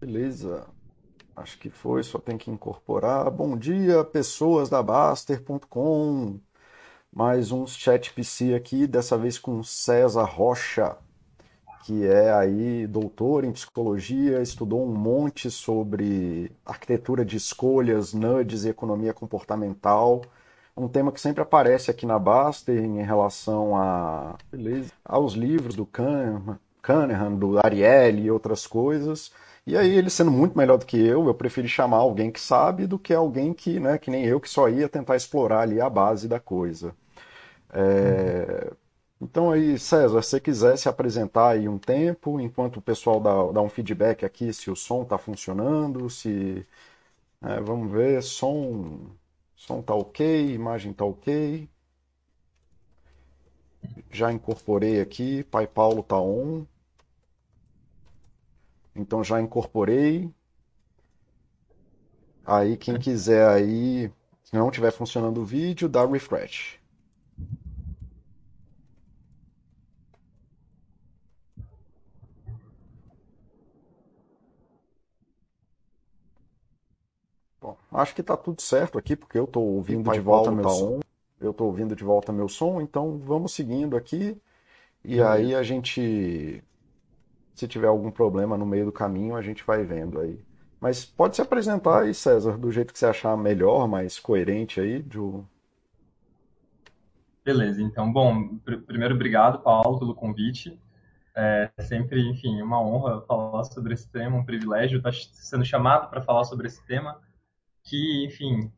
Beleza. Acho que foi, só tem que incorporar. Bom dia, pessoas da Baster.com. Mais um chat PC aqui, dessa vez com César Rocha, que é aí doutor em psicologia, estudou um monte sobre arquitetura de escolhas, nudges e economia comportamental. Um tema que sempre aparece aqui na Baster em relação a, beleza, aos livros do Kahneman, do Ariely e outras coisas. E aí, ele sendo muito melhor do que eu, eu preferi chamar alguém que sabe do que alguém que, né, que nem eu, que só ia tentar explorar ali a base da coisa. É... Então aí, César, se você quiser se apresentar aí um tempo, enquanto o pessoal dá, dá um feedback aqui se o som está funcionando, se... É, vamos ver, som... Som tá ok, imagem tá ok. Já incorporei aqui, Pai Paulo tá on. Então já incorporei. Aí quem quiser aí, se não estiver funcionando o vídeo, dá refresh. Bom, acho que está tudo certo aqui, porque eu estou ouvindo de volta meu tá som. Eu estou ouvindo de volta meu som, então vamos seguindo aqui. E aí a gente se tiver algum problema no meio do caminho, a gente vai vendo aí. Mas pode se apresentar aí, César, do jeito que você achar melhor, mais coerente aí. De... Beleza, então, bom, pr primeiro obrigado, Paulo, pelo convite. É sempre, enfim, uma honra falar sobre esse tema, um privilégio estar sendo chamado para falar sobre esse tema, que, enfim,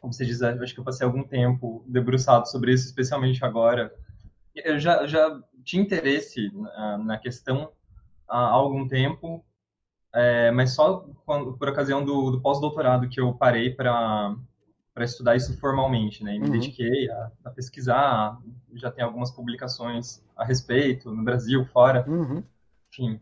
como você diz, acho que eu passei algum tempo debruçado sobre isso, especialmente agora. Eu já, já tinha interesse na, na questão há algum tempo, é, mas só quando, por ocasião do, do pós-doutorado que eu parei para para estudar isso formalmente, né? E me uhum. dediquei a, a, pesquisar, já tem algumas publicações a respeito no Brasil, fora, uhum. enfim,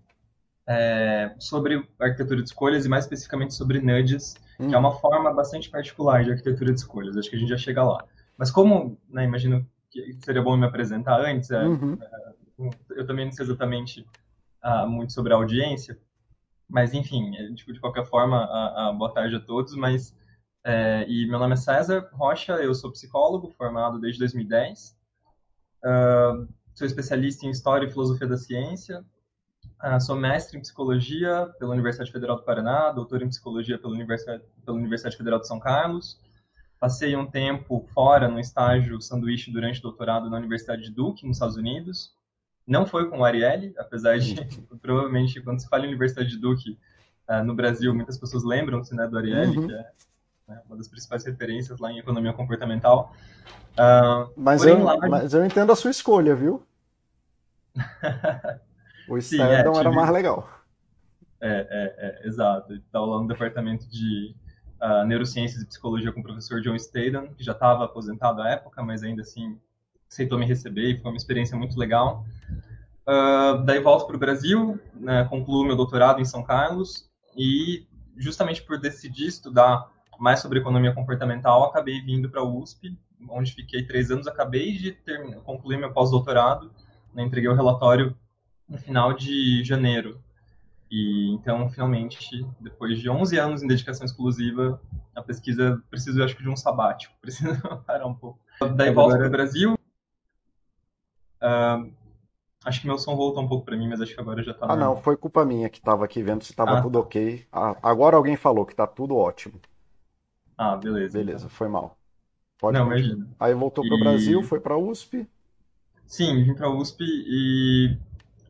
é, sobre arquitetura de escolhas e mais especificamente sobre nudges, uhum. que é uma forma bastante particular de arquitetura de escolhas. Acho que a gente já chega lá. Mas como, né, imagino que seria bom me apresentar antes, é, uhum. é, eu também não sei exatamente uh, muito sobre a audiência, mas enfim, é, de, de qualquer forma, uh, uh, boa tarde a todos, mas é, e meu nome é César Rocha, eu sou psicólogo, formado desde 2010, sou especialista em História e Filosofia da Ciência, sou mestre em Psicologia pela Universidade Federal do Paraná, doutor em Psicologia pela Universidade, pela Universidade Federal de São Carlos, passei um tempo fora no estágio sanduíche durante o doutorado na Universidade de Duke, nos Estados Unidos, não foi com o Ariely, apesar de, provavelmente, quando se fala em Universidade de Duke, uh, no Brasil, muitas pessoas lembram-se né, do Ariely, uhum. que é né, uma das principais referências lá em economia comportamental. Uh, mas, eu, lá... mas eu entendo a sua escolha, viu? o Stedon é, era mais legal. É, é, é exato. Estava lá no departamento de uh, neurociências e psicologia com o professor John Staden, que já estava aposentado à época, mas ainda assim aceitou me receber e foi uma experiência muito legal. Uh, daí volto para o Brasil, né, concluo meu doutorado em São Carlos e justamente por decidir estudar mais sobre economia comportamental, acabei vindo para a USP, onde fiquei três anos. Acabei de terminar, concluir meu pós-doutorado, né, entreguei o relatório no final de janeiro. E então, finalmente, depois de 11 anos em dedicação exclusiva, a pesquisa preciso, acho que, de um sabático, preciso parar um pouco. Daí volto para o Brasil. Uh, Acho que meu som voltou um pouco para mim, mas acho que agora já tá. Ah, não, foi culpa minha que tava aqui vendo se tava ah, tudo ok. Ah, agora alguém falou que tá tudo ótimo. Ah, beleza. Beleza, então. foi mal. Pode não, imagina. Aí voltou para o e... Brasil, foi para USP? Sim, vim para USP e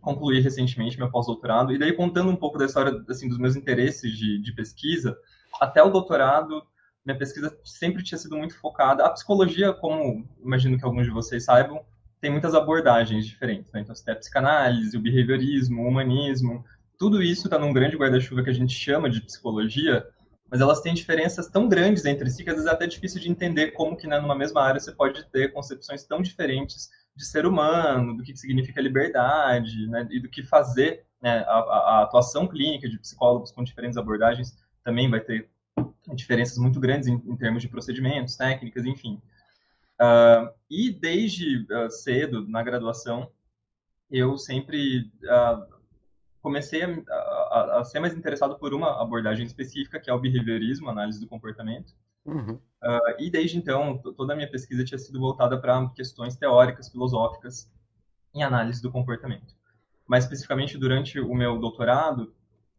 concluí recentemente meu pós-doutorado. E daí, contando um pouco da história assim, dos meus interesses de, de pesquisa, até o doutorado, minha pesquisa sempre tinha sido muito focada. A psicologia, como imagino que alguns de vocês saibam, tem muitas abordagens diferentes. Né? Então, você tem a psicanálise, o behaviorismo, o humanismo, tudo isso está num grande guarda-chuva que a gente chama de psicologia, mas elas têm diferenças tão grandes entre si que às vezes é até difícil de entender como que né, numa mesma área você pode ter concepções tão diferentes de ser humano, do que significa liberdade, né, e do que fazer né, a, a, atuação clínica de psicólogos com diferentes abordagens também vai ter diferenças muito grandes em, em termos de procedimentos, técnicas, enfim. Uh, e desde uh, cedo, na graduação, eu sempre uh, comecei a, a, a, ser mais interessado por uma abordagem específica, que é o behaviorismo, análise do comportamento. Uhum. Uh, e desde então, toda a minha pesquisa tinha sido voltada para questões teóricas, filosóficas, em análise do comportamento. Mais especificamente, durante o meu doutorado,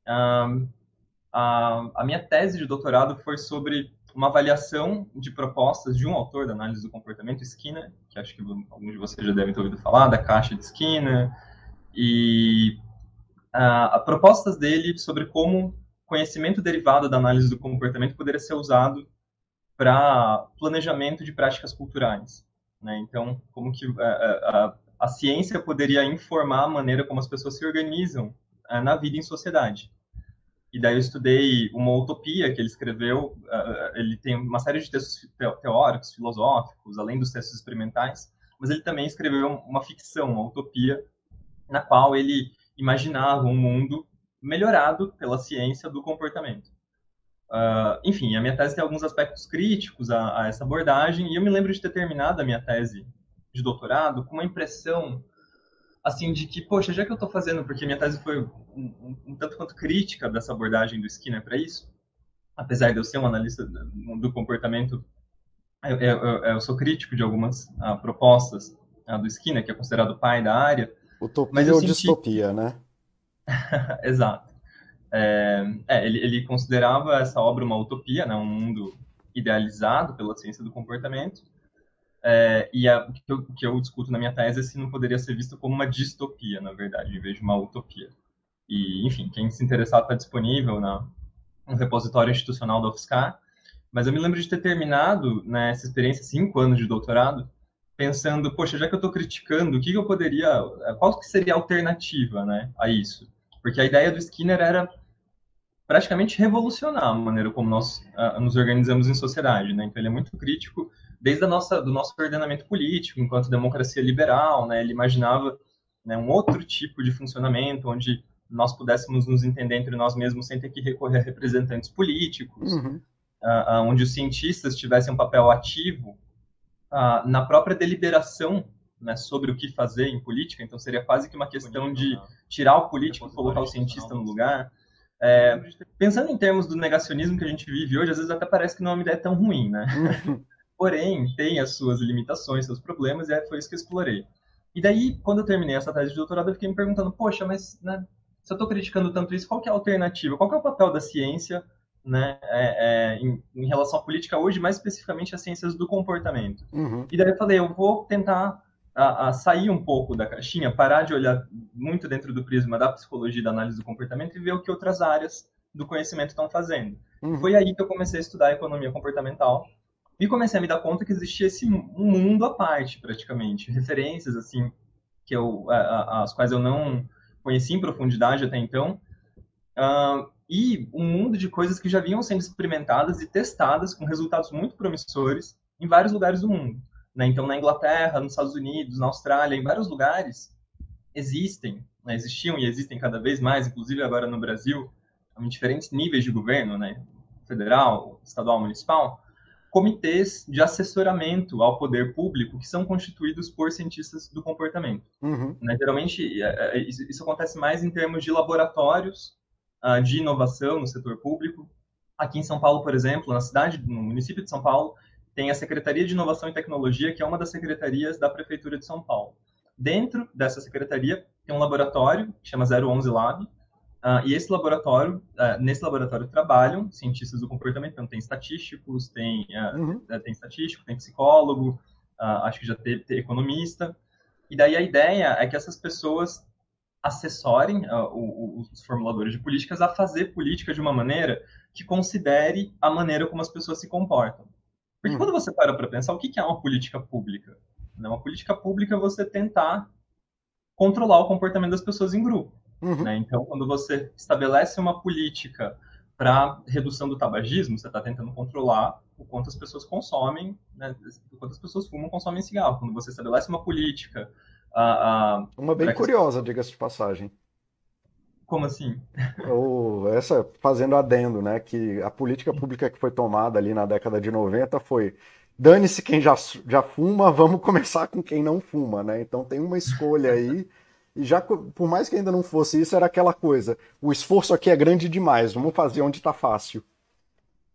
a, a minha tese de doutorado foi sobre uma avaliação de propostas de um autor da análise do comportamento, Skinner, que acho que alguns de vocês já devem ter ouvido falar, da caixa de Skinner, e uh, propostas dele sobre como conhecimento derivado da análise do comportamento poderia ser usado para planejamento de práticas culturais. Né? Então, como que a, a, a, ciência poderia informar a maneira como as pessoas se organizam uh, na vida em sociedade. E daí eu estudei uma utopia que ele escreveu. Uh, ele tem uma série de textos teóricos, filosóficos, além dos textos experimentais, mas ele também escreveu uma ficção, uma utopia, na qual ele imaginava um mundo melhorado pela ciência do comportamento. Uh, enfim, a minha tese tem alguns aspectos críticos a, a, essa abordagem, e eu me lembro de ter terminado a minha tese de doutorado com uma impressão assim, de que, poxa, já que eu estou fazendo, porque minha tese foi um, um, um, tanto quanto crítica dessa abordagem do Skinner para isso, apesar de eu ser um analista do comportamento, eu, eu, eu sou crítico de algumas uh, propostas uh, do Skinner, que é considerado o pai da área. Utopia ou senti... distopia, né? Exato. É, é, ele, ele considerava essa obra uma utopia, né, um mundo idealizado pela ciência do comportamento, é, e a, o, que eu, o, que eu, discuto na minha tese é se não poderia ser visto como uma distopia, na verdade, em vez de uma utopia. E, enfim, quem se interessar está disponível na, no repositório institucional da UFSCar. Mas eu me lembro de ter terminado né, essa experiência, cinco anos de doutorado, pensando, poxa, já que eu estou criticando, o que, eu poderia, qual que seria a alternativa né, a isso? Porque a ideia do Skinner era praticamente revolucionar a maneira como nós uh, nos organizamos em sociedade, né? Então ele é muito crítico desde a nossa, do nosso ordenamento político, enquanto democracia liberal, né, ele imaginava né, um outro tipo de funcionamento, onde nós pudéssemos nos entender entre nós mesmos sem ter que recorrer a representantes políticos, uhum. uh, uh, onde os cientistas tivessem um papel ativo uh, na própria deliberação né, sobre o que fazer em política, então seria quase que uma questão de tirar o político e colocar o cientista no lugar. É, pensando em termos do negacionismo que a gente vive hoje, às vezes até parece que não é uma ideia tão ruim, né? Porém tem as suas limitações, seus problemas, e foi isso que eu explorei. E daí, quando eu terminei essa tese de doutorado, eu fiquei me perguntando, poxa, mas né, se eu estou criticando tanto isso, qual é a alternativa? Qual é o papel da ciência né, é, é, em, em, relação à política hoje, mais especificamente as ciências do comportamento? Uhum. E daí eu falei, eu vou tentar a, a sair um pouco da caixinha, parar de olhar muito dentro do prisma da psicologia e da análise do comportamento e ver o que outras áreas do conhecimento estão fazendo. Uhum. Foi aí que eu comecei a estudar economia comportamental, e comecei a me dar conta que existia esse um mundo à parte, praticamente. Referências, assim, que eu, as quais eu não conhecia em profundidade até então. Uh, e um mundo de coisas que já vinham sendo experimentadas e testadas com resultados muito promissores em vários lugares do mundo. Né? Então, na Inglaterra, nos Estados Unidos, na Austrália, em vários lugares existem, né? existiam e existem cada vez mais, inclusive agora no Brasil, em diferentes níveis de governo, né? federal, estadual, municipal, comitês de assessoramento ao poder público que são constituídos por cientistas do comportamento. Uhum. Né? Geralmente, é, é, isso acontece mais em termos de laboratórios uh, de inovação no setor público. Aqui em São Paulo, por exemplo, na cidade, no município de São Paulo, tem a Secretaria de Inovação e Tecnologia, que é uma das secretarias da Prefeitura de São Paulo. Dentro dessa secretaria tem um laboratório que chama 011 Lab, Uh, e esse laboratório, uh, nesse laboratório trabalham cientistas do comportamento, então tem estatísticos, tem, uh, uhum. tem estatístico, tem psicólogo, acho que já teve, teve, economista. E daí a ideia é que essas pessoas assessorem os formuladores de políticas a fazer política de uma maneira que considere a maneira como as pessoas se comportam. Porque uhum. quando você para para pensar, o que é uma política pública? Né, uma política pública é você tentar controlar o comportamento das pessoas em grupo. Uhum. Né? Então, quando você estabelece uma política para redução do tabagismo, você está tentando controlar o quanto as pessoas consomem, né? o quanto as pessoas fumam, consomem cigarro. Quando você estabelece uma política... Uh, uh, uma bem curiosa, que... diga-se de passagem. Como assim? O, essa, fazendo adendo, né, que a política pública que foi tomada ali na década de 90 foi dane-se quem já, já fuma, vamos começar com quem não fuma, né? Então tem uma escolha aí já, por mais que ainda não fosse isso, era aquela coisa: o esforço aqui é grande demais, vamos fazer onde está fácil.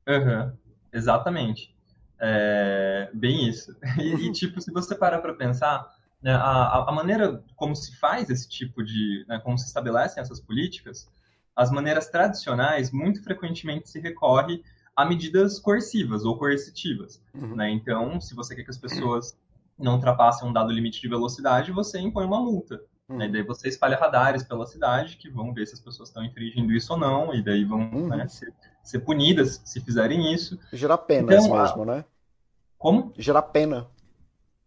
Uhum, exatamente. É, bem isso. E, e, tipo, se você parar para pensar, né, a, a maneira como se faz esse tipo de. Né, como se estabelecem essas políticas, as maneiras tradicionais, muito frequentemente se recorre a medidas coercivas ou coercitivas. Uhum. Né? Então, se você quer que as pessoas não ultrapassem um dado limite de velocidade, você impõe uma multa. Uhum. Né? Daí você espalha radares pela cidade que vão ver se as pessoas estão infringindo isso ou não, e daí vão uhum. né, ser, ser, punidas se fizerem isso. Gerar penas então, mesmo, a... né? Como? Gerar pena.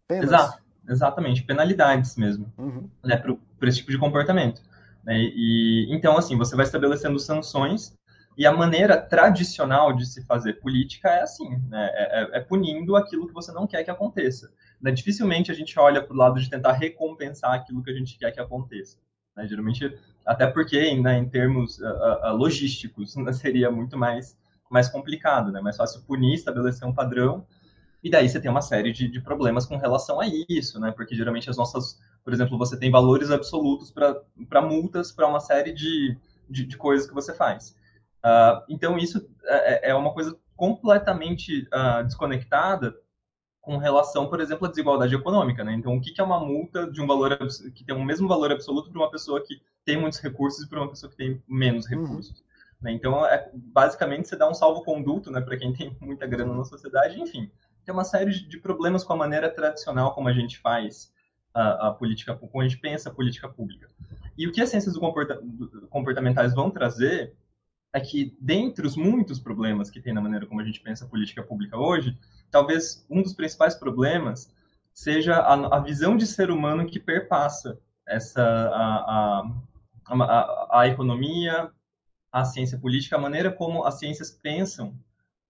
Penas. Exato, exatamente, penalidades mesmo, uhum. né, para esse tipo de comportamento. Né? E, então, assim, você vai estabelecendo sanções e a maneira tradicional de se fazer política é assim, né? é, é, é punindo aquilo que você não quer que aconteça. Né? Dificilmente a gente olha para o lado de tentar recompensar aquilo que a gente quer que aconteça. Né? Geralmente, até porque né, em termos uh, uh, logísticos né, seria muito mais, mais complicado, né? mais fácil punir, estabelecer um padrão, e daí você tem uma série de, de problemas com relação a isso, né? porque geralmente as nossas, por exemplo, você tem valores absolutos para multas para uma série de, de, de coisas que você faz. Uh, então, isso é, é, uma coisa completamente desconectada com relação, por exemplo, à desigualdade econômica. Né? Então, o que é uma multa de um valor que tem o mesmo valor absoluto para uma pessoa que tem muitos recursos e para uma pessoa que tem menos uhum. recursos? Uhum. Né? Então, é, basicamente, você dá um salvo-conduto né, para quem tem muita grana na sociedade. Enfim, tem uma série de problemas com a maneira tradicional como a gente faz a, a política, como a gente pensa a política pública. E o que as ciências do comporta comportamentais vão trazer é que, dentre os muitos problemas que tem na maneira como a gente pensa a política pública hoje, talvez um dos principais problemas seja a, a visão de ser humano que perpassa essa a, a, a, economia, a ciência política, a maneira como as ciências pensam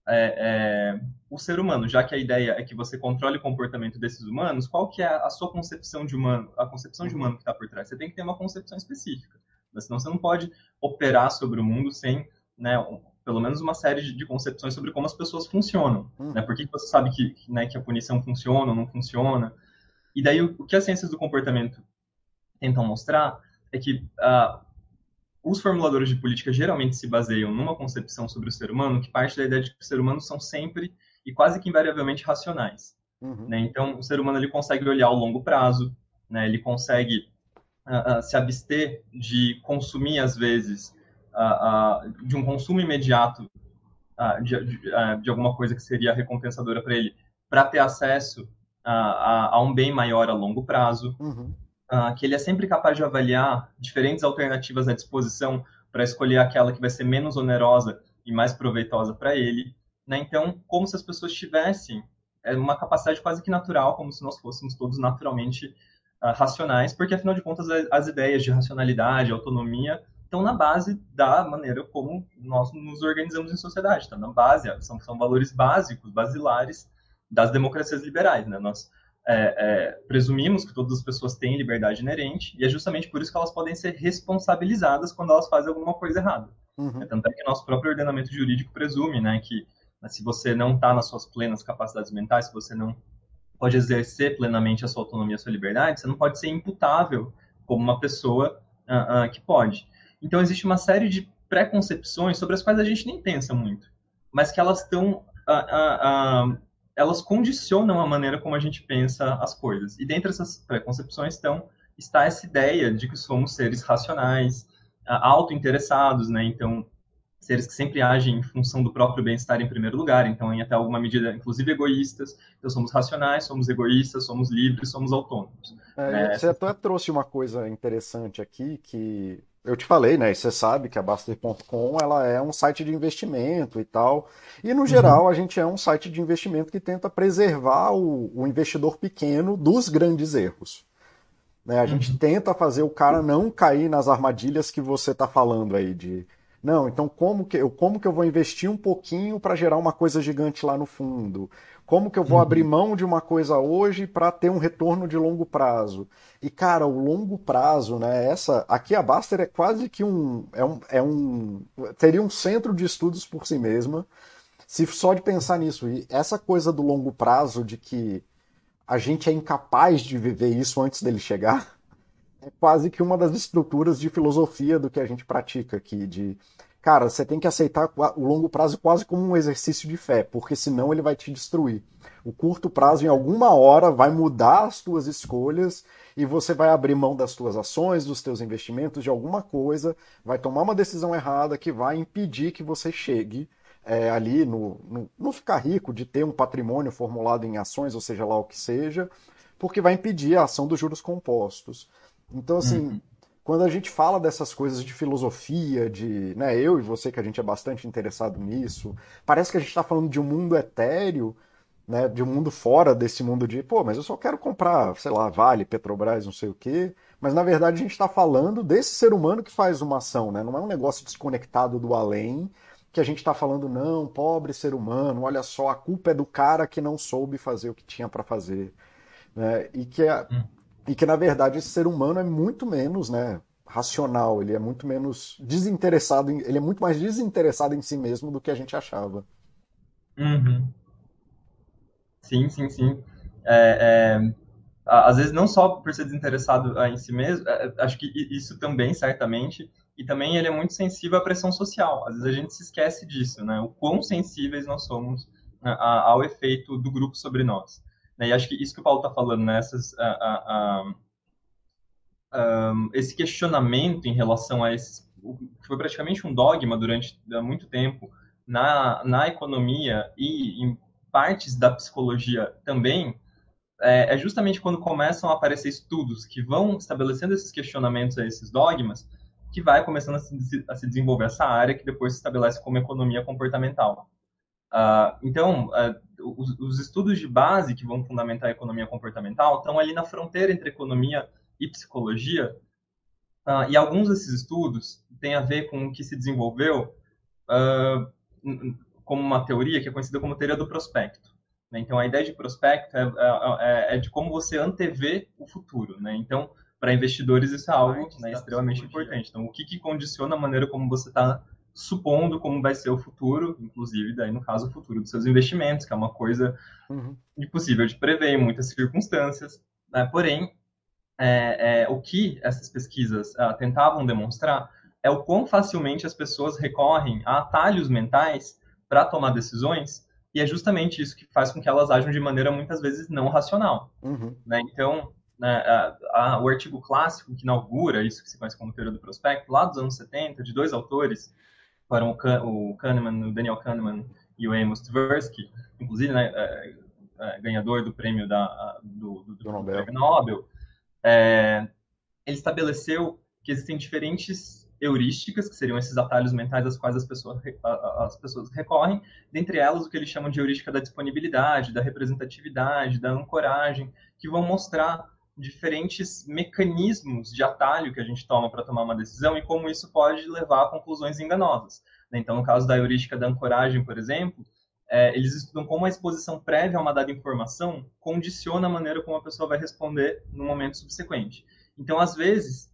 é, é, o ser humano, já que a ideia é que você controle o comportamento desses humanos, qual que é a sua concepção de humano, a concepção de humano que está por trás? Você tem que ter uma concepção específica. Mas senão você não pode operar sobre o mundo sem, né, pelo menos uma série de, de, concepções sobre como as pessoas funcionam. Hum. Né? Por que você sabe que, né, que a punição funciona ou não funciona? E daí o, o, que as ciências do comportamento tentam mostrar é que uh, os formuladores de política geralmente se baseiam numa concepção sobre o ser humano que parte da ideia de que os seres humanos são sempre e quase que invariavelmente racionais. Uhum. Né? Então, o ser humano ele consegue olhar ao longo prazo, né? ele consegue uh, se abster de consumir, às vezes, uh, de um consumo imediato de, de, de, alguma coisa que seria recompensadora para ele, para ter acesso a, a, um bem maior a longo prazo, uhum. que ele é sempre capaz de avaliar diferentes alternativas à disposição para escolher aquela que vai ser menos onerosa e mais proveitosa para ele. Né? Então, como se as pessoas tivessem é, uma capacidade quase que natural, como se nós fôssemos todos naturalmente racionais, porque afinal de contas as ideias de racionalidade, autonomia estão na base da maneira como nós nos organizamos em sociedade, está na base, são, são valores básicos, basilares das democracias liberais, né? Nós é, é, presumimos que todas as pessoas têm liberdade inerente e é justamente por isso que elas podem ser responsabilizadas quando elas fazem alguma coisa errada. Uhum. É, tanto é que nosso próprio ordenamento jurídico presume, né, que se você não está nas suas plenas capacidades mentais, se você não pode exercer plenamente a sua autonomia, a sua liberdade, você não pode ser imputável como uma pessoa uh, uh, que pode. Então, existe uma série de preconcepções sobre as quais a gente nem pensa muito, mas que elas estão. Uh, elas condicionam a maneira como a gente pensa as coisas. E dentre essas preconcepções estão, está essa ideia de que somos seres racionais, auto-interessados, né? Então, seres que sempre agem em função do próprio bem-estar em primeiro lugar, então em até alguma medida, inclusive egoístas. Então somos racionais, somos egoístas, somos livres, somos autônomos. É, né? Você até trouxe uma coisa interessante aqui que eu te falei, né? E você sabe que a Baster.com ela é um site de investimento e tal. E no geral uhum. a gente é um site de investimento que tenta preservar o, o investidor pequeno dos grandes erros. Né? A gente uhum. tenta fazer o cara não cair nas armadilhas que você está falando aí de não, então como que eu, como que eu vou investir um pouquinho para gerar uma coisa gigante lá no fundo? Como que eu vou uhum. abrir mão de uma coisa hoje para ter um retorno de longo prazo? E cara, o longo prazo, né? Essa aqui a Baster é quase que um é um, é um teria um centro de estudos por si mesma. Se só de pensar nisso e essa coisa do longo prazo de que a gente é incapaz de viver isso antes dele chegar, é quase que uma das estruturas de filosofia do que a gente pratica aqui, de cara, você tem que aceitar o longo prazo quase como um exercício de fé, porque senão ele vai te destruir. O curto prazo, em alguma hora, vai mudar as tuas escolhas e você vai abrir mão das tuas ações, dos teus investimentos, de alguma coisa, vai tomar uma decisão errada que vai impedir que você chegue é, ali no, no, ficar rico, de ter um patrimônio formulado em ações, ou seja lá o que seja, porque vai impedir a ação dos juros compostos. Então, assim, uhum. quando a gente fala dessas coisas de filosofia, de. Né, eu e você, que a gente é bastante interessado nisso, parece que a gente está falando de um mundo etéreo, né, de um mundo fora desse mundo de, pô, mas eu só quero comprar, sei lá, Vale, Petrobras, não sei o quê. Mas na verdade a gente está falando desse ser humano que faz uma ação, né? Não é um negócio desconectado do além, que a gente está falando, não, pobre ser humano, olha só, a culpa é do cara que não soube fazer o que tinha para fazer. Né? E, que é, hum. E que, na verdade, esse ser humano é muito menos né, racional, ele é muito menos desinteressado, ele é muito mais desinteressado em si mesmo do que a gente achava. Uhum. Sim, sim, sim. É, é, às vezes, não só por ser desinteressado em si mesmo, é, acho que isso também, certamente, e também ele é muito sensível à pressão social. Às vezes a gente se esquece disso, né? O quão sensíveis nós somos né, ao efeito do grupo sobre nós. Né? E acho que isso que o Paulo está falando, né? Essas, a, esse questionamento em relação a esse, que foi praticamente um dogma durante muito tempo na, na economia e em partes da psicologia também, é, é justamente quando começam a aparecer estudos que vão estabelecendo esses questionamentos a esses dogmas, que vai começando a se, a se desenvolver essa área que depois se estabelece como economia comportamental. Uh, então, uh, os, os, estudos de base que vão fundamentar a economia comportamental estão ali na fronteira entre economia e psicologia, uh, e alguns desses estudos têm a ver com o que se desenvolveu como uma teoria que é conhecida como teoria do prospecto. Né? Então, a ideia de prospecto é, é, é, de como você antevê o futuro. Né? Então, para investidores isso é algo né, extremamente importante. Então, o que, que condiciona a maneira como você está supondo como vai ser o futuro, inclusive, daí no caso, o futuro dos seus investimentos, que é uma coisa uhum. impossível de prever em muitas circunstâncias. Né? Porém, é, é, o que essas pesquisas uh, tentavam demonstrar é o quão facilmente as pessoas recorrem a atalhos mentais para tomar decisões, e é justamente isso que faz com que elas ajam de maneira muitas vezes não racional. Uhum. Né? Então, né, a, a, o artigo clássico que inaugura isso que se conhece como teoria do prospecto, lá dos anos 70, de dois autores, foram o, o Kahneman, o Daniel Kahneman e o Amos Tversky, inclusive né, é, é, ganhador do prêmio da, do, do, do Nobel, Nobel é, ele estabeleceu que existem diferentes heurísticas, que seriam esses atalhos mentais às quais as pessoas, as pessoas recorrem, dentre elas o que eles chamam de heurística da disponibilidade, da representatividade, da ancoragem, que vão mostrar diferentes mecanismos de atalho que a gente toma para tomar uma decisão e como isso pode levar a conclusões enganosas. Né? Então, no caso da heurística da ancoragem, por exemplo, é, eles estudam como a exposição prévia a uma dada informação condiciona a maneira como a pessoa vai responder no momento subsequente. Então, às vezes,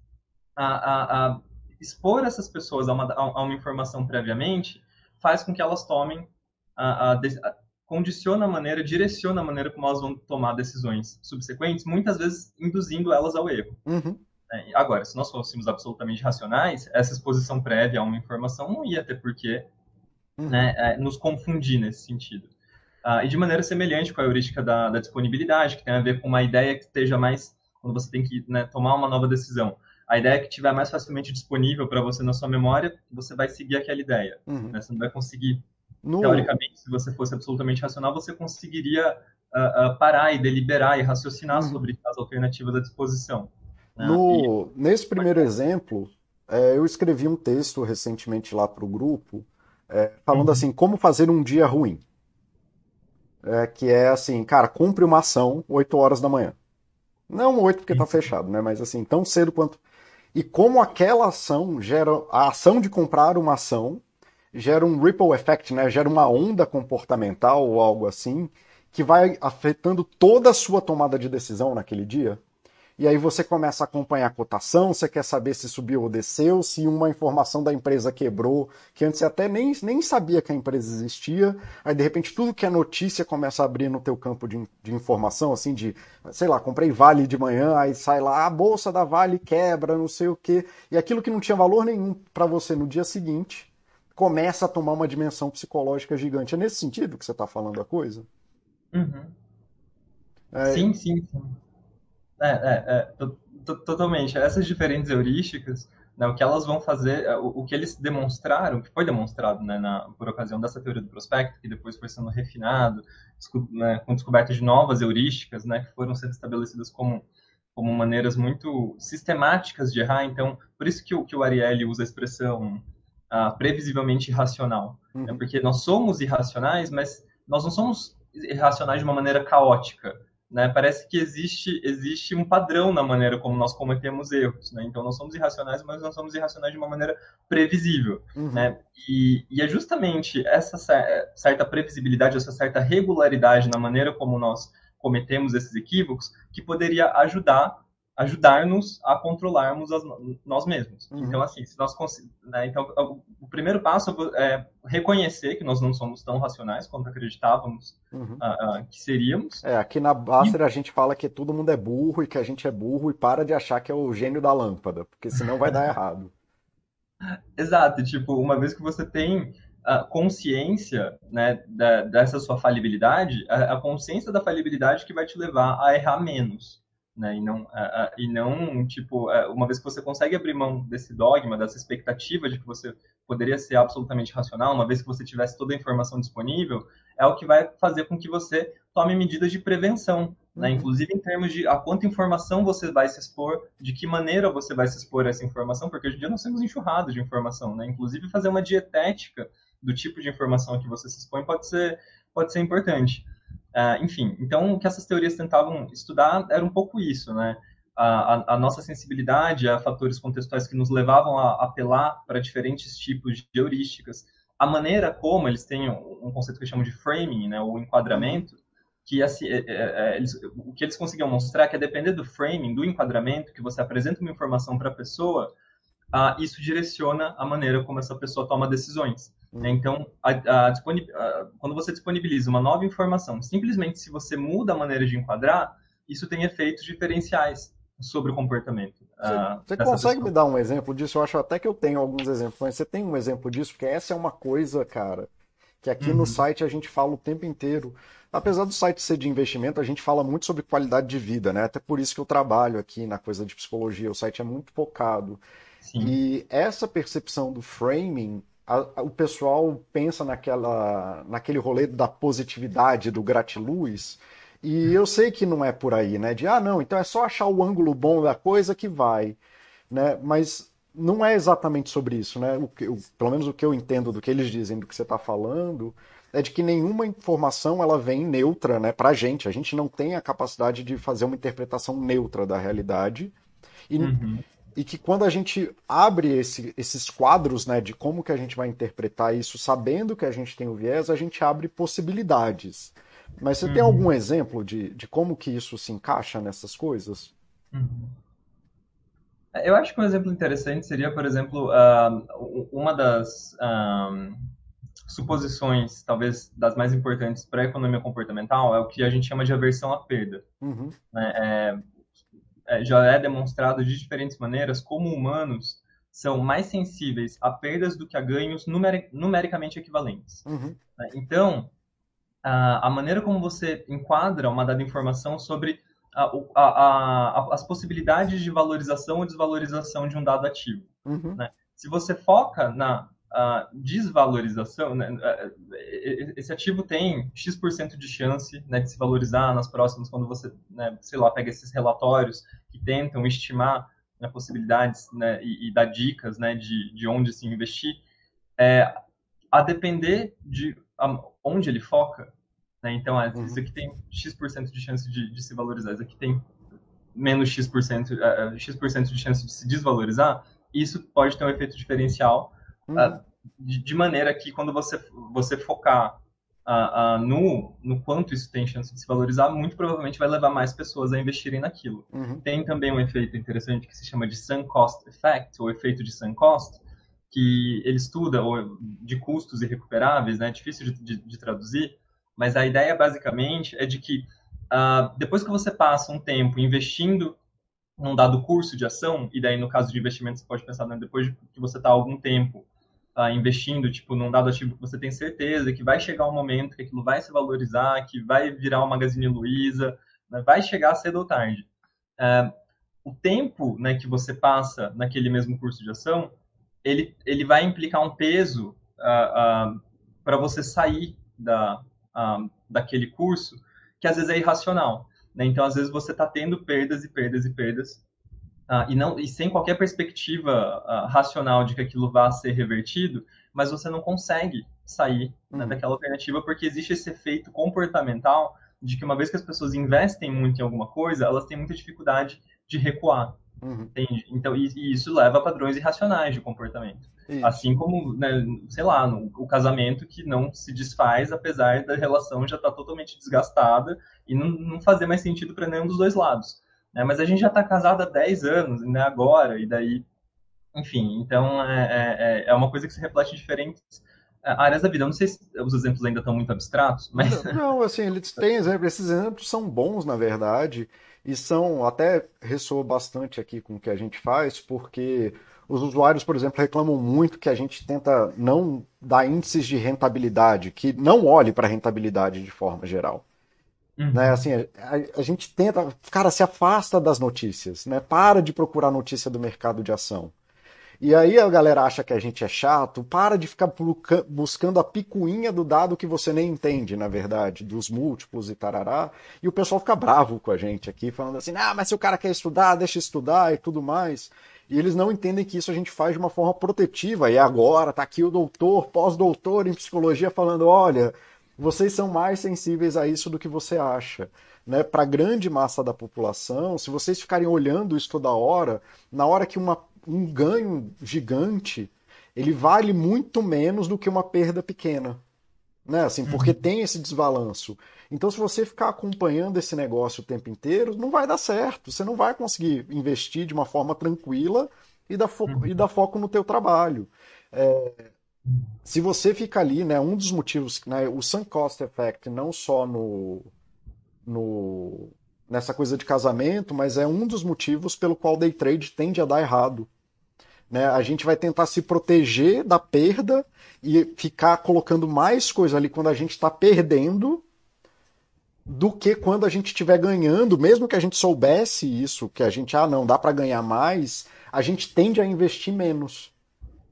a, a, a expor essas pessoas a uma, a uma, informação previamente faz com que elas tomem condiciona a maneira, direciona a maneira como elas vão tomar decisões subsequentes, muitas vezes induzindo elas ao erro. Uhum. É, agora, se nós fôssemos absolutamente racionais, essa exposição prévia a uma informação não ia ter porquê uhum. né, é, nos confundir nesse sentido. Ah, e de maneira semelhante com a heurística da, da, disponibilidade, que tem a ver com uma ideia que esteja mais, quando você tem que né, tomar uma nova decisão, a ideia que estiver mais facilmente disponível para você na sua memória, você vai seguir aquela ideia. Uhum. Né? Você não vai conseguir no... Teoricamente, se você fosse absolutamente racional, você conseguiria uh, uh, parar e deliberar e raciocinar uhum. sobre as alternativas à disposição. Né? No... E... Nesse primeiro exemplo, é, eu escrevi um texto recentemente lá para o grupo, é, falando uhum. assim, como fazer um dia ruim. É, que é assim, cara, cumpre uma ação 8 horas da manhã. Não 8 porque está fechado, né? Mas assim, tão cedo quanto. E como aquela ação gera. A ação de comprar uma ação gera um ripple effect, né? gera uma onda comportamental ou algo assim, que vai afetando toda a sua tomada de decisão naquele dia. e aí você começa a acompanhar a cotação, você quer saber se subiu ou desceu, se uma informação da empresa quebrou, que antes você até nem, nem sabia que a empresa existia, aí de repente tudo que é notícia começa a abrir no teu campo de, de informação, assim, de, sei lá, comprei Vale de manhã, aí sai lá, a bolsa da Vale quebra, não sei o quê, e aquilo que não tinha valor nenhum para você no dia seguinte, começa a tomar uma dimensão psicológica gigante. É nesse sentido que você está falando a coisa? Uhum. É... Sim, sim, sim. É, é, é totalmente. Essas diferentes heurísticas, né, o que elas vão fazer, é, o, o, que eles demonstraram, que foi demonstrado né, na, por ocasião dessa teoria do prospecto, que depois foi sendo refinado, desco, né, com descoberta de novas heurísticas, né, que foram sendo estabelecidas como, como maneiras muito sistemáticas de errar. Então, por isso que o, que o Ariely usa a expressão uh, previsivelmente irracional. Né, uhum. Né, porque nós somos irracionais, mas nós não somos irracionais de uma maneira caótica. Né? Parece que existe, existe um padrão na maneira como nós cometemos erros. Né? Então, nós somos irracionais, mas nós somos irracionais de uma maneira previsível. Uhum. Né? E, e, é justamente essa certa previsibilidade, essa certa regularidade na maneira como nós cometemos esses equívocos que poderia ajudar ajudar-nos a controlarmos as, nós mesmos. Uhum. Então, assim, se nós né, então o primeiro passo é reconhecer que nós não somos tão racionais quanto acreditávamos uhum. uh, uh, que seríamos. É, aqui na Baster e... a gente fala que todo mundo é burro e que a gente é burro e para de achar que é o gênio da lâmpada, porque senão vai dar errado. Exato, tipo, uma vez que você tem a consciência né, da, dessa sua falibilidade, a, a consciência da falibilidade que vai te levar a errar menos né? E não, uh, e não tipo, uh, uma vez que você consegue abrir mão desse dogma, dessa expectativa de que você poderia ser absolutamente racional, uma vez que você tivesse toda a informação disponível, é o que vai fazer com que você tome medidas de prevenção, né? Uhum. Inclusive em termos de a quanta informação você vai se expor, de que maneira você vai se expor a essa informação, porque hoje em dia nós temos enxurrado de informação, né? Inclusive fazer uma dietética do tipo de informação que você se expõe pode ser pode ser importante. Uh, enfim, então o que essas teorias tentavam estudar era um pouco isso, né? A, a, a nossa sensibilidade a fatores contextuais que nos levavam a apelar para diferentes tipos de heurísticas, a maneira como eles têm um, conceito que chamo de framing, né, o enquadramento, que assim, é, é, eles, o que eles conseguiam mostrar é que a depender do framing, do enquadramento, que você apresenta uma informação para a pessoa, uh, isso direciona a maneira como essa pessoa toma decisões. Né? Então, a, a, a, quando você disponibiliza uma nova informação, simplesmente se você muda a maneira de enquadrar, isso tem efeitos diferenciais sobre o comportamento. Você, uh, você consegue pessoa. me dar um exemplo disso? Eu acho até que eu tenho alguns exemplos, mas você tem um exemplo disso? Porque essa é uma coisa, cara, que aqui uhum. no site a gente fala o tempo inteiro. Apesar do site ser de investimento, a gente fala muito sobre qualidade de vida, né? Até por isso que eu trabalho aqui na coisa de psicologia. O site é muito focado. Sim. E essa percepção do framing a, a, o pessoal pensa naquela, naquele rolê da positividade, do gratiluz, e eu sei que não é por aí, né? De, ah, não, então é só achar o ângulo bom da coisa que vai, né? Mas não é exatamente sobre isso, né? O que, pelo menos o que eu entendo do que eles dizem, do que você está falando, é de que nenhuma informação ela vem neutra, né? Pra gente, a gente não tem a capacidade de fazer uma interpretação neutra da realidade. E, uhum e que quando a gente abre esse, esses quadros né, de como que a gente vai interpretar isso, sabendo que a gente tem o viés, a gente abre possibilidades. Mas você uhum. tem algum exemplo de, de como que isso se encaixa nessas coisas? Uhum. Eu acho que um exemplo interessante seria, por exemplo, uh, uma das uh, suposições, talvez das mais importantes para a economia comportamental, é o que a gente chama de aversão à perda. Uhum. É, é, já é demonstrado de diferentes maneiras como humanos são mais sensíveis a perdas do que a ganhos numeric, numericamente equivalentes. Uhum. Né? Então, a, a, maneira como você enquadra uma dada informação sobre a, a, as possibilidades de valorização ou desvalorização de um dado ativo. Uhum. Né? Se você foca na a desvalorização, né, esse ativo tem X% de chance né, de se valorizar nas próximas, quando você, né, sei lá, pega esses relatórios que tentam estimar né, possibilidades né, e, e, dar dicas né, de, de onde se investir, é, a depender de onde ele foca, né, então, ah, isso aqui tem X% de chance de, de se valorizar, isso aqui tem menos X%, uh, X% de chance de se desvalorizar, isso pode ter um efeito diferencial Uhum. Uh, de, de, maneira que quando você, você focar uh, uh, no, no quanto isso tem chance de se valorizar, muito provavelmente vai levar mais pessoas a investirem naquilo. Uhum. Tem também um efeito interessante que se chama de sunk cost effect, ou efeito de sunk cost, que ele estuda de custos irrecuperáveis, né? É difícil de, de, de traduzir, mas a ideia basicamente é de que uh, depois que você passa um tempo investindo num dado curso de ação, e daí no caso de investimento você pode pensar, né, depois de que você está algum tempo uh, investindo, tipo, num dado ativo que você tem certeza que vai chegar um momento que aquilo vai se valorizar, que vai virar uma Magazine Luiza, né, vai chegar cedo ou tarde. Uh, o tempo né, que você passa naquele mesmo curso de ação, ele, ele vai implicar um peso uh, para você sair da, daquele curso que às vezes é irracional. Né? Então, às vezes, você está tendo perdas e perdas e perdas, uh, e, não, e sem qualquer perspectiva uh, racional de que aquilo vá ser revertido, mas você não consegue sair né, uhum. daquela alternativa porque existe esse efeito comportamental de que uma vez que as pessoas investem muito em alguma coisa, elas têm muita dificuldade de recuar. Uhum. Entende? Então, e, e, isso leva a padrões irracionais de comportamento. Isso. Assim como, né, sei lá, no, o casamento que não se desfaz, apesar da relação já estar tá totalmente desgastada e não, não fazer mais sentido para nenhum dos dois lados. Né? Mas a gente já está casado há 10 anos, né, agora, e daí, enfim, então é, é, é uma coisa que se reflete em diferentes é, áreas da vida. Eu não sei se os exemplos ainda estão muito abstratos, mas. Não, assim, eles têm exemplos, esses exemplos são bons, na verdade, e são, até ressoa bastante aqui com o que a gente faz, porque os usuários, por exemplo, reclamam muito que a gente tenta não dar índices de rentabilidade, que não olhe para a rentabilidade de forma geral. Uhum. Né, assim, a, a, gente tenta, cara, se afasta das notícias, né? Para de procurar notícia do mercado de ação. E aí a galera acha que a gente é chato, para de ficar buscando a picuinha do dado que você nem entende, na verdade, dos múltiplos e tarará. E o pessoal fica bravo com a gente aqui, falando assim: ah, mas se o cara quer estudar, deixa estudar e tudo mais. E eles não entendem que isso a gente faz de uma forma protetiva. E agora tá aqui o doutor, pós-doutor em psicologia, falando: olha, vocês são mais sensíveis a isso do que você acha. Né, para a grande massa da população, se vocês ficarem olhando isso toda hora, na hora que uma um ganho gigante, ele vale muito menos do que uma perda pequena. Né? Assim, porque uhum. tem esse desbalanço. Então, se você ficar acompanhando esse negócio o tempo inteiro, não vai dar certo. Você não vai conseguir investir de uma forma tranquila e dar, fo uhum. e dar foco no teu trabalho. É, se você fica ali, né, um dos motivos, né, o sunk cost effect, não só no, no, nessa coisa de casamento, mas é um dos motivos pelo qual o day trade tende a dar errado. Né? A gente vai tentar se proteger da perda e ficar colocando mais coisa ali quando a gente está perdendo do que quando a gente estiver ganhando, mesmo que a gente soubesse isso, que a gente, ah, não, dá para ganhar mais, a gente tende a investir menos.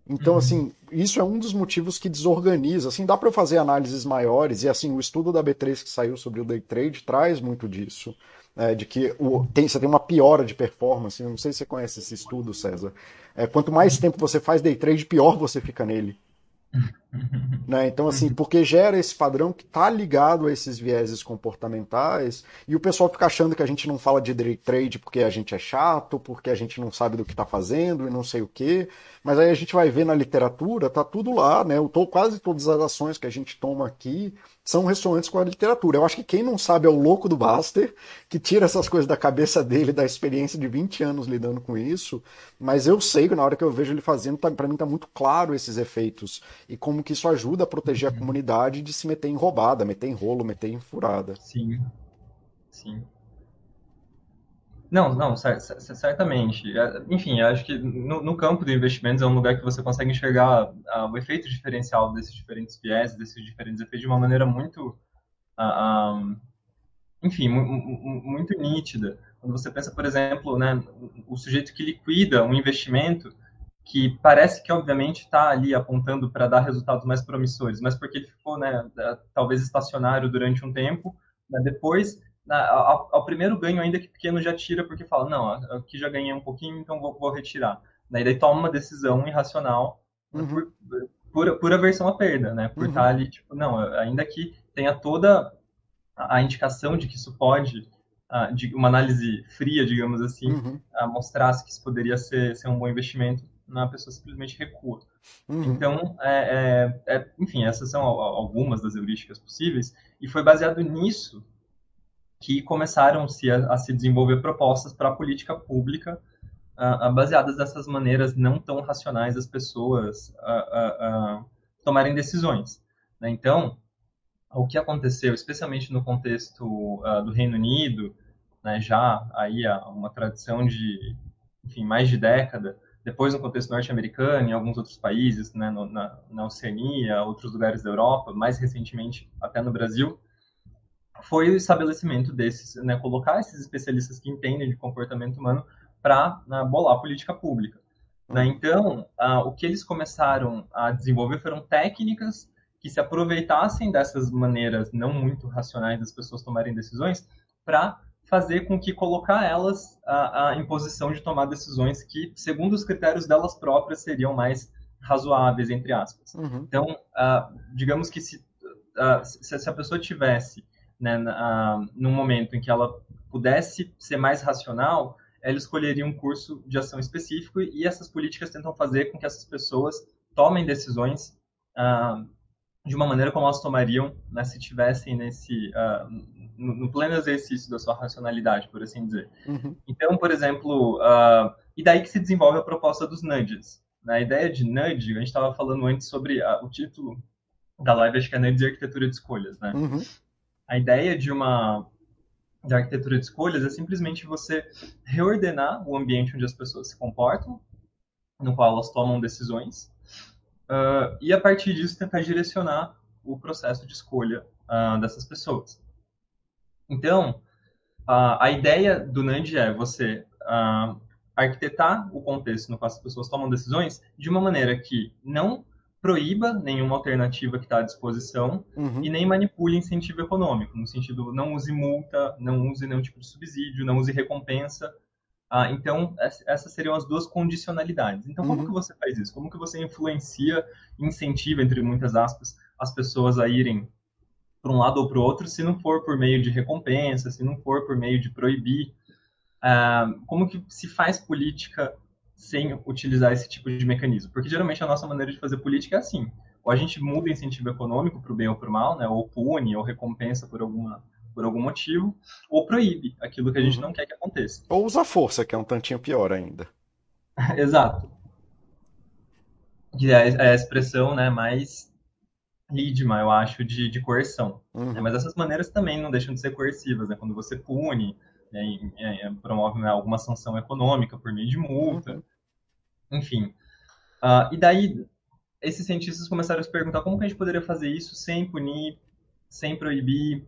Então, uhum. assim, isso é um dos motivos que desorganiza. Assim, dá para fazer análises maiores, e assim, o estudo da B3 que saiu sobre o day trade traz muito disso é, de que o, tem, você tem uma piora de performance. Não sei se você conhece esse estudo, César. É, quanto mais tempo você faz day trade, pior você fica nele. né? Então, assim, porque gera esse padrão que está ligado a esses vieses comportamentais, e o pessoal fica achando que a gente não fala de day trade porque a gente é chato, porque a gente não sabe do que está fazendo e não sei o quê. Mas aí a gente vai ver na literatura, tá tudo lá, né? Quase todas as ações que a gente toma aqui são ressonantes com a literatura. Eu acho que quem não sabe é o louco do Buster, que tira essas coisas da cabeça dele, da experiência de 20 anos lidando com isso, mas eu sei que na hora que eu vejo ele fazendo, tá, para mim tá muito claro esses efeitos e como que isso ajuda a proteger a uhum. comunidade de se meter em roubada, meter em rolo, meter em furada. Sim. Sim. Não, não, certamente. É, enfim, acho que no, no, campo de investimentos é um lugar que você consegue enxergar uh, o efeito diferencial desses diferentes viés, desses diferentes efeitos de uma maneira muito, uh, ah, um, ah, enfim, muito nítida. Quando você pensa, por exemplo, né, o sujeito que liquida um investimento que parece que, obviamente, está ali apontando para dar resultados mais promissores, mas porque ele ficou, né, talvez estacionário durante um tempo, né, depois ao, ao, primeiro ganho, ainda que pequeno, já tira porque fala, não, aqui já ganhei um pouquinho, então vou, vou retirar. Daí, daí toma uma decisão irracional uhum. por, por, por aversão à perda, né? Por uhum. estar ali, tipo, não, ainda que tenha toda a indicação de que isso pode, uh, de uma análise fria, digamos assim, uhum. uh, mostrasse que isso poderia ser, ser um bom investimento, a pessoa simplesmente recua. Uhum. Então, é, é, é, enfim, essas são algumas das heurísticas possíveis, e foi baseado nisso que começaram-se a, a, se desenvolver propostas para a política pública uh, uh, baseadas dessas maneiras não tão racionais das pessoas uh, tomarem decisões. Né? Então, o que aconteceu, especialmente no contexto do Reino Unido, né, já aí há uma tradição de, enfim, mais de década, depois no contexto norte-americano, em alguns outros países, né, no, na, na Oceania, outros lugares da Europa, mais recentemente até no Brasil, foi o estabelecimento desses, né, colocar esses especialistas que entendem de comportamento humano para né, bolar política pública. Né? Uhum. Então, o que eles começaram a desenvolver foram técnicas que se aproveitassem dessas maneiras não muito racionais das pessoas tomarem decisões para fazer com que colocar elas a, a, em posição de tomar decisões que, segundo os critérios delas próprias, seriam mais razoáveis, entre aspas. Uhum. Então, digamos que se, uh, se, a pessoa tivesse né, uh, num momento em que ela pudesse ser mais racional, ela escolheria um curso de ação específico e essas políticas tentam fazer com que essas pessoas tomem decisões uh, de uma maneira como elas tomariam né, se tivessem nesse uh, no, no, pleno exercício da sua racionalidade, por assim dizer. Uhum. Então, por exemplo, uh, e daí que se desenvolve a proposta dos nudges. Né? A ideia de nudge, a gente estava falando antes sobre o título da live, acho que é Nudges e Arquitetura de Escolhas, né? Uhum. A ideia de uma de arquitetura de escolhas é simplesmente você reordenar o ambiente onde as pessoas se comportam, no qual elas tomam decisões, uh, e a partir disso tentar direcionar o processo de escolha uh, dessas pessoas. Então, uh, a ideia do NAND é você arquitetar o contexto no qual as pessoas tomam decisões de uma maneira que não proíba nenhuma alternativa que está à disposição uhum. e nem manipule incentivo econômico, no sentido não use multa, não use nenhum tipo de subsídio, não use recompensa. Ah, então, essas seriam as duas condicionalidades. Então, como uhum. que você faz isso? Como que você influencia, incentiva, entre muitas aspas, as pessoas a irem para um lado ou para o outro, se não for por meio de recompensa, se não for por meio de proibir? Ah, como que se faz política sem utilizar esse tipo de mecanismo. Porque geralmente a nossa maneira de fazer política é assim: ou a gente muda incentivo econômico para o bem ou para o mal, né? ou pune, ou recompensa por alguma por algum motivo, ou proíbe aquilo que a gente uhum. não quer que aconteça. Ou usa força, que é um tantinho pior ainda. Exato. Que é, é a expressão né, mais lídima, eu acho, de, de coerção. Uhum. Mas essas maneiras também não deixam de ser coercivas, né? Quando você pune, né, é, promove né, alguma sanção econômica por meio de multa, uhum. enfim. Uh, e daí, esses cientistas começaram a se perguntar como que a gente poderia fazer isso sem punir, sem proibir,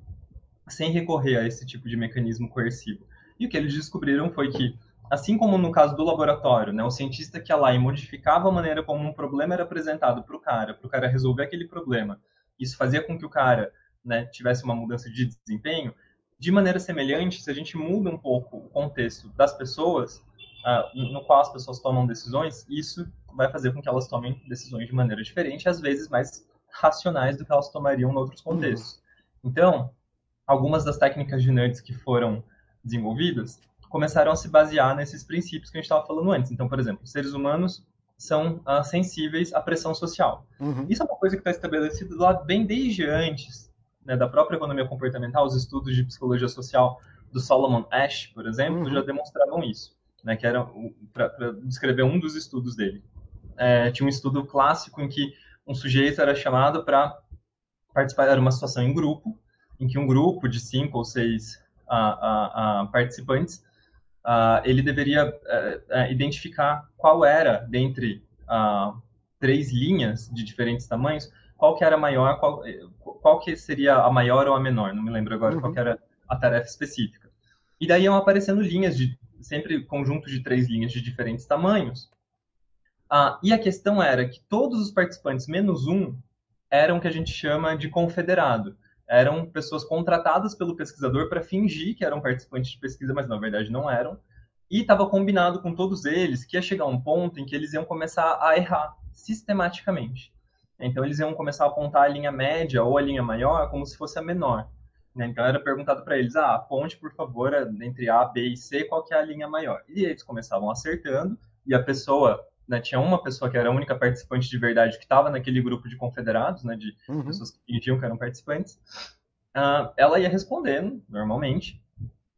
sem recorrer a esse tipo de mecanismo coercivo. E o que eles descobriram foi que, assim como no caso do laboratório, né, o cientista que ia lá e modificava a maneira como um problema era apresentado para o cara, para o cara resolver aquele problema, isso fazia com que o cara né, tivesse uma mudança de desempenho, de maneira semelhante, se a gente muda um pouco o contexto das pessoas, uh, no qual as pessoas tomam decisões, isso vai fazer com que elas tomem decisões de maneira diferente, às vezes mais racionais do que elas tomariam em outros contextos. Uhum. Então, algumas das técnicas de nerds que foram desenvolvidas começaram a se basear nesses princípios que a gente estava falando antes. Então, por exemplo, seres humanos são uh, sensíveis à pressão social. Uhum. Isso é uma coisa que está estabelecida lá bem desde antes né, da própria economia comportamental, os estudos de psicologia social do Solomon Ash, por exemplo, uhum. já demonstravam isso, né, que era para descrever um dos estudos dele. É, tinha um estudo clássico em que um sujeito era chamado para participar, era uma situação em grupo, em que um grupo de cinco ou seis participantes, ele deveria é, é, identificar qual era, dentre três linhas de diferentes tamanhos, qual que era maior, qual, qual que seria a maior ou a menor, não me lembro agora uhum. qual era a tarefa específica. E daí iam aparecendo linhas de sempre conjuntos de três linhas de diferentes tamanhos. Ah, e a questão era que todos os participantes menos um eram o que a gente chama de confederado. Eram pessoas contratadas pelo pesquisador para fingir que eram participantes de pesquisa, mas na verdade não eram. E estava combinado com todos eles que ia chegar um ponto em que eles iam começar a errar sistematicamente. Então eles iam começar a apontar a linha média ou a linha maior como se fosse a menor. Né? Então era perguntado para eles, ah, aponte por favor entre A, B e C qual que é a linha maior. E eles começavam acertando e a pessoa né, tinha uma pessoa que era a única participante de verdade que estava naquele grupo de confederados, né, de uhum. pessoas que fingiam que eram participantes, uh, ela ia respondendo normalmente.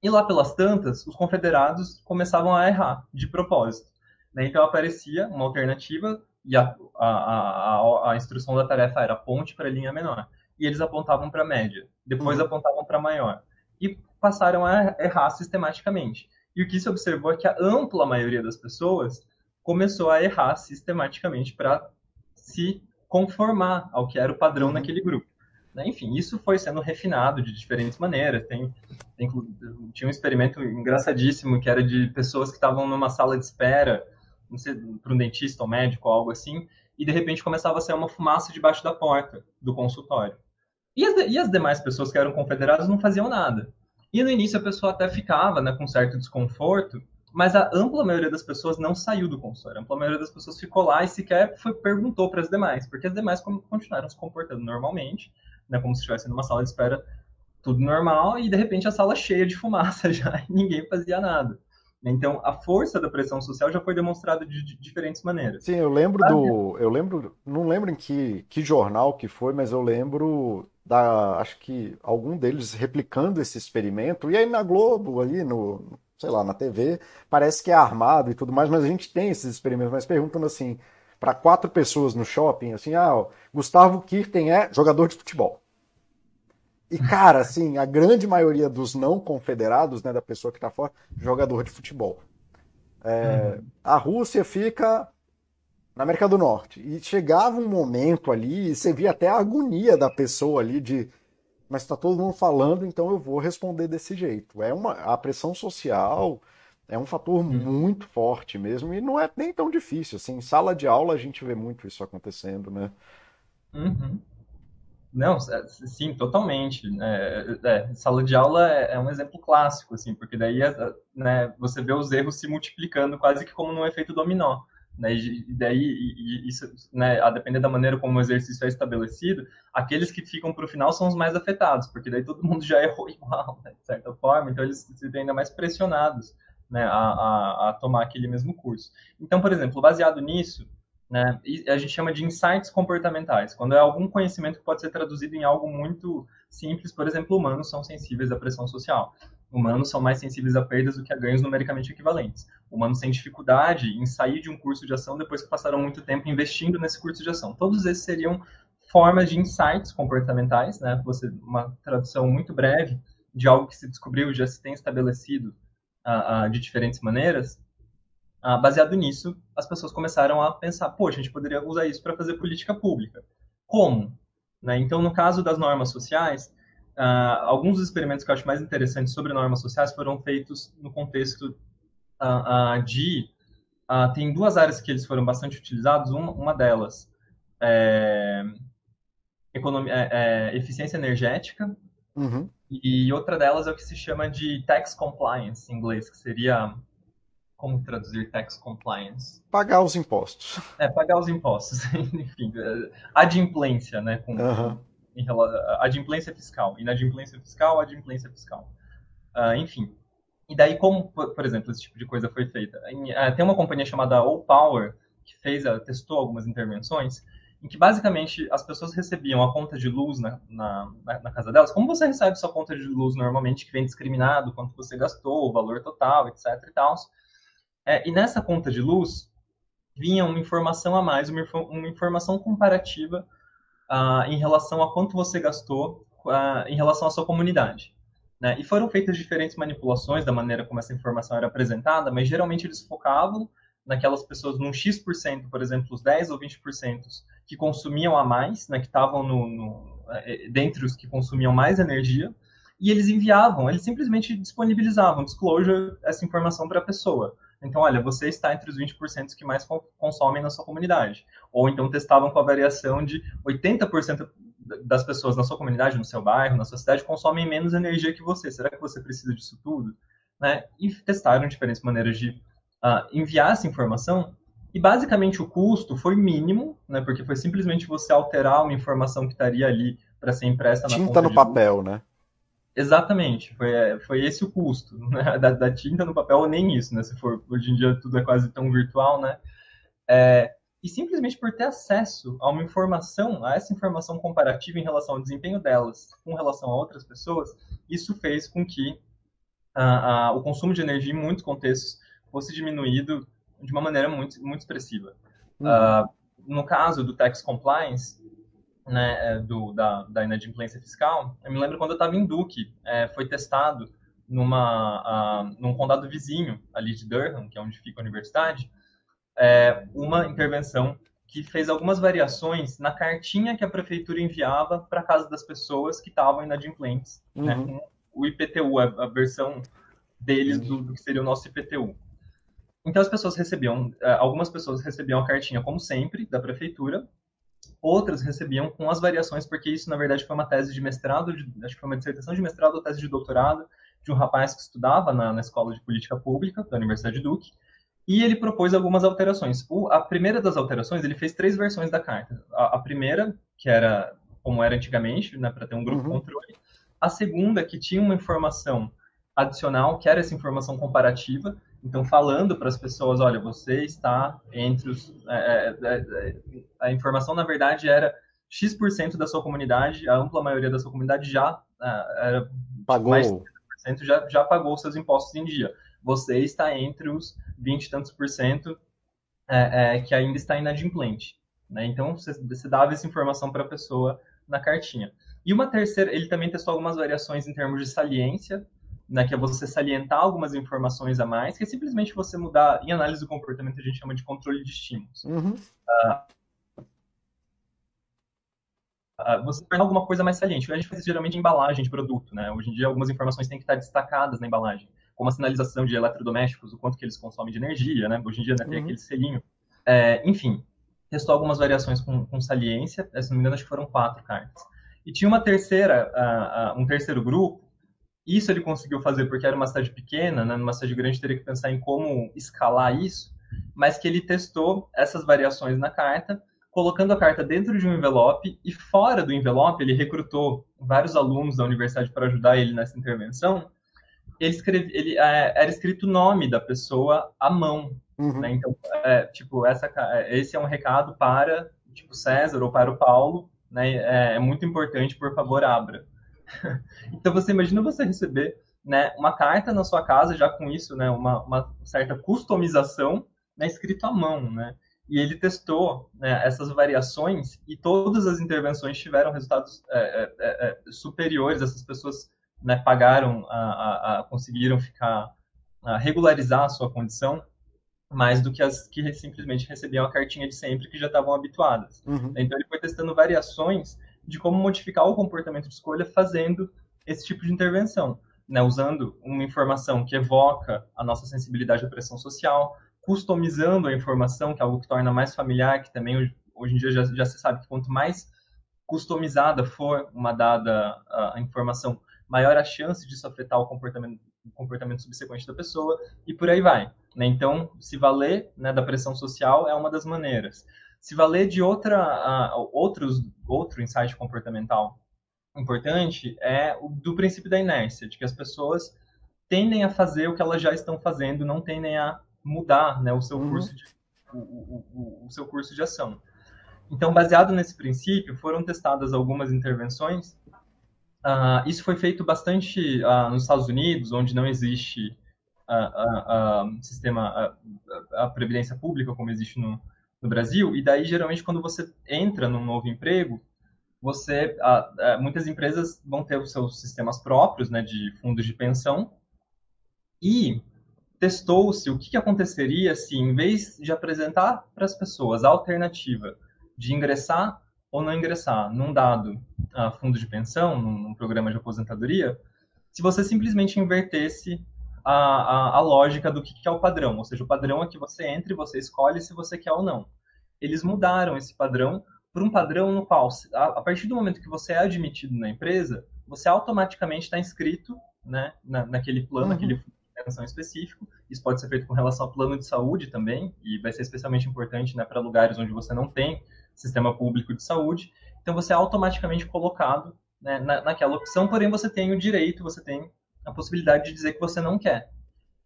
E lá pelas tantas, os confederados começavam a errar de propósito. Né? Então aparecia uma alternativa e a, a, a, a instrução da tarefa era ponte para a linha menor. E eles apontavam para a média, depois uhum. apontavam para a maior. E passaram a errar sistematicamente. E o que se observou é que a ampla maioria das pessoas começou a errar sistematicamente para se conformar ao que era o padrão uhum. naquele grupo. Né? Enfim, isso foi sendo refinado de diferentes maneiras. Tem, tem, tinha um experimento engraçadíssimo que era de pessoas que estavam numa sala de espera, para um dentista ou médico ou algo assim, e de repente começava a sair uma fumaça debaixo da porta do consultório. E as, e as demais pessoas que eram confederadas não faziam nada. E no início a pessoa até ficava né, com certo desconforto, mas a ampla maioria das pessoas não saiu do consultório. A ampla maioria das pessoas ficou lá e sequer foi, perguntou para as demais, porque as demais continuaram se comportando normalmente, né, como se estivesse numa sala de espera, tudo normal, e de repente a sala cheia de fumaça já, e ninguém fazia nada. Então, a força da pressão social já foi demonstrada de, de diferentes maneiras. Sim, eu lembro do. Eu lembro. Não lembro em que, que jornal que foi, mas eu lembro da. Acho que algum deles replicando esse experimento. E aí na Globo, ali no. Sei lá, na TV, parece que é armado e tudo mais, mas a gente tem esses experimentos, mas perguntando assim, para quatro pessoas no shopping, assim, ah, Gustavo Kirten é jogador de futebol. E, cara, assim, a grande maioria dos não confederados, né, da pessoa que está fora, jogador de futebol. É, uhum. A Rússia fica na América do Norte. E chegava um momento ali, e você via até a agonia da pessoa ali de. Mas está todo mundo falando, então eu vou responder desse jeito. É uma, a pressão social é um fator uhum. muito forte mesmo, e não é nem tão difícil. Assim, em sala de aula a gente vê muito isso acontecendo, né? Uhum. Não, é, sim, totalmente. É, é, sala de aula é, é, um exemplo clássico, assim, porque daí é, né, você vê os erros se multiplicando quase que como num efeito dominó. Né, e daí, e, isso, né, a depender da maneira como o exercício é estabelecido, aqueles que ficam para o final são os mais afetados, porque daí todo mundo já errou igual, né, de certa forma, então eles se veem ainda mais pressionados né, a, a, a tomar aquele mesmo curso. Então, por exemplo, baseado nisso, né? A gente chama de insights comportamentais, quando é algum conhecimento que pode ser traduzido em algo muito simples, por exemplo, humanos são sensíveis à pressão social. Humanos são mais sensíveis a perdas do que a ganhos numericamente equivalentes. Humanos têm dificuldade em sair de um curso de ação depois que passaram muito tempo investindo nesse curso de ação. Todos esses seriam formas de insights comportamentais, né? Você uma tradução muito breve de algo que se descobriu já se tem estabelecido uh, uh, de diferentes maneiras ah, baseado nisso, as pessoas começaram a pensar, poxa, a gente poderia usar isso para fazer política pública. Como? Né? Então, no caso das normas sociais, ah, alguns dos experimentos que eu acho mais interessantes sobre normas sociais foram feitos no contexto ah, de... tem duas áreas que eles foram bastante utilizados, uma, uma delas é, economia, é, é, eficiência energética, uhum. e outra delas é o que se chama de tax compliance, em inglês, que seria como traduzir tax compliance? Pagar os impostos. É, pagar os impostos. Enfim, é, adimplência, né? Com, uhum. em, adimplência fiscal. Inadimplência fiscal, adimplência fiscal. Uh, enfim. E daí, como, por exemplo, esse tipo de coisa foi feita? Em, uh, tem uma companhia chamada All Power, que fez, testou algumas intervenções, em que basicamente as pessoas recebiam a conta de luz na, na, na, casa delas, como você recebe sua conta de luz normalmente, que vem discriminado, quanto você gastou, o valor total, etc e tal, é, e nessa conta de luz vinha uma informação a mais, uma, uma informação comparativa uh, em relação a quanto você gastou uh, em relação à sua comunidade. Né? E foram feitas diferentes manipulações da maneira como essa informação era apresentada, mas geralmente eles focavam naquelas pessoas num X%, por exemplo, os 10 ou 20% que consumiam a mais, né, que estavam no, no, é, dentre os que consumiam mais energia, e eles enviavam, eles simplesmente disponibilizavam, disclosure, essa informação para a pessoa. Então, olha, você está entre os 20% que mais consomem na sua comunidade. Ou então testavam com a variação de 80% das pessoas na sua comunidade, no seu bairro, na sua cidade, consomem menos energia que você. Será que você precisa disso tudo? Né? E testaram diferentes maneiras de uh, enviar essa informação. E basicamente o custo foi mínimo, né? porque foi simplesmente você alterar uma informação que estaria ali para ser impressa na Tinta no papel, né? Exatamente, foi, é, foi esse o custo né? da, da, tinta no papel, ou nem isso, né? Se for hoje em dia tudo é quase tão virtual, né? É, e simplesmente por ter acesso a uma informação, a essa informação comparativa em relação ao desempenho delas com relação a outras pessoas, isso fez com que uh, uh, o consumo de energia em muitos contextos fosse diminuído de uma maneira muito, muito expressiva. Uhum. Uh, no caso do tax compliance, né, é, do, da, da inadimplência fiscal, eu me lembro quando eu estava em Duke, é, foi testado numa, uh, num condado vizinho ali de Durham, que é onde fica a universidade, é, uma intervenção que fez algumas variações na cartinha que a prefeitura enviava para casa das pessoas que estavam inadimplentes, né, uhum. né, com o IPTU, a, a versão deles do, do, que seria o nosso IPTU. Então as pessoas recebiam, é, algumas pessoas recebiam a cartinha como sempre da prefeitura, outras recebiam com as variações, porque isso na verdade foi uma tese de mestrado, de, acho que foi uma dissertação de mestrado ou tese de doutorado de um rapaz que estudava na, na escola de política pública da Universidade de Duke, e ele propôs algumas alterações. O, a primeira das alterações, ele fez três versões da carta. A, a primeira, que era como era antigamente, né, para ter um grupo uhum. controle. A segunda, que tinha uma informação adicional, que era essa informação comparativa. Então, falando para as pessoas, olha, você está entre os... É, é, é, a informação, na verdade, era X% da sua comunidade, a ampla maioria da sua comunidade já é, era... Pagou. Mais já, já pagou seus impostos em dia. Você está entre os 20 e tantos por cento é, é, que ainda está inadimplente. Né? Então, você, você dava essa informação para a pessoa na cartinha. E uma terceira, ele também testou algumas variações em termos de saliência, né, que é você salientar algumas informações a mais, que é simplesmente você mudar, em análise do comportamento a gente chama de controle de estímulos. Uhum. Uh, uh, você tornar alguma coisa mais saliente. A gente faz isso geralmente em embalagem de produto, né? Hoje em dia algumas informações têm que estar destacadas na embalagem, como a sinalização de eletrodomésticos, o quanto que eles consomem de energia, né? Hoje em dia né, tem uhum. aquele selinho. É, enfim, testou algumas variações com, com saliência, se não me engano acho que foram quatro cartas. E tinha uma terceira, uh, um terceiro grupo, isso ele conseguiu fazer porque era uma cidade pequena, né? numa cidade grande teria que pensar em como escalar isso, mas que ele testou essas variações na carta colocando a carta dentro de um envelope e fora do envelope ele recrutou vários alunos da universidade para ajudar ele nessa intervenção. Ele escreve, ele é, era escrito o nome da pessoa à mão, uhum. né? Então, é, tipo, essa, esse é um recado para tipo César ou para o Paulo, né? É, é muito importante, por favor, abra. Então você imagina você receber, né, uma carta na sua casa já com isso, né, uma, uma certa customização, né, escrito à mão, né? e ele testou né, essas variações e todas as intervenções tiveram resultados é, é, é, é superiores. Essas pessoas né, pagaram, a, a, a, conseguiram ficar a regularizar a sua condição mais do que as que simplesmente recebiam a cartinha de sempre que já estavam habituadas. Uhum. Então ele foi testando variações de como modificar o comportamento de escolha fazendo esse tipo de intervenção, né, usando uma informação que evoca a nossa sensibilidade à pressão social, customizando a informação, que é algo que torna mais familiar, que também hoje em dia já, já se sabe que quanto mais customizada for uma dada a, informação, maior a chance disso afetar o comportamento, o comportamento subsequente da pessoa, e por aí vai. Né? Então, se valer né, da pressão social é uma das maneiras. Se valer de outra, uh, outros, outro insight comportamental importante é o do princípio da inércia, de que as pessoas tendem a fazer o que elas já estão fazendo, não tendem a mudar né, o, seu uhum. curso de, o, o, o, seu curso de ação. Então, baseado nesse princípio, foram testadas algumas intervenções. Uh, isso foi feito bastante uh, nos Estados Unidos, onde não existe uh, sistema, a previdência pública como existe no, no Brasil. E daí, geralmente, quando você entra num novo emprego, você, muitas empresas vão ter os seus sistemas próprios, né, de fundos de pensão. E testou-se o que, que aconteceria se, em vez de apresentar para as pessoas a alternativa de ingressar ou não ingressar num dado uh, fundo de pensão, num, num, programa de aposentadoria, se você simplesmente invertesse a, a, a lógica do que, que, é o padrão, ou seja, o padrão é que você entra e você escolhe se você quer ou não. Eles mudaram esse padrão para um padrão no qual, a, a, partir do momento que você é admitido na empresa, você automaticamente está inscrito né, na, naquele plano, uhum. naquele atenção específico. Isso pode ser feito com relação ao plano de saúde também, e vai ser especialmente importante né, para lugares onde você não tem sistema público de saúde. Então, você é automaticamente colocado né, na, naquela opção, porém você tem o direito, você tem a possibilidade de dizer que você não quer.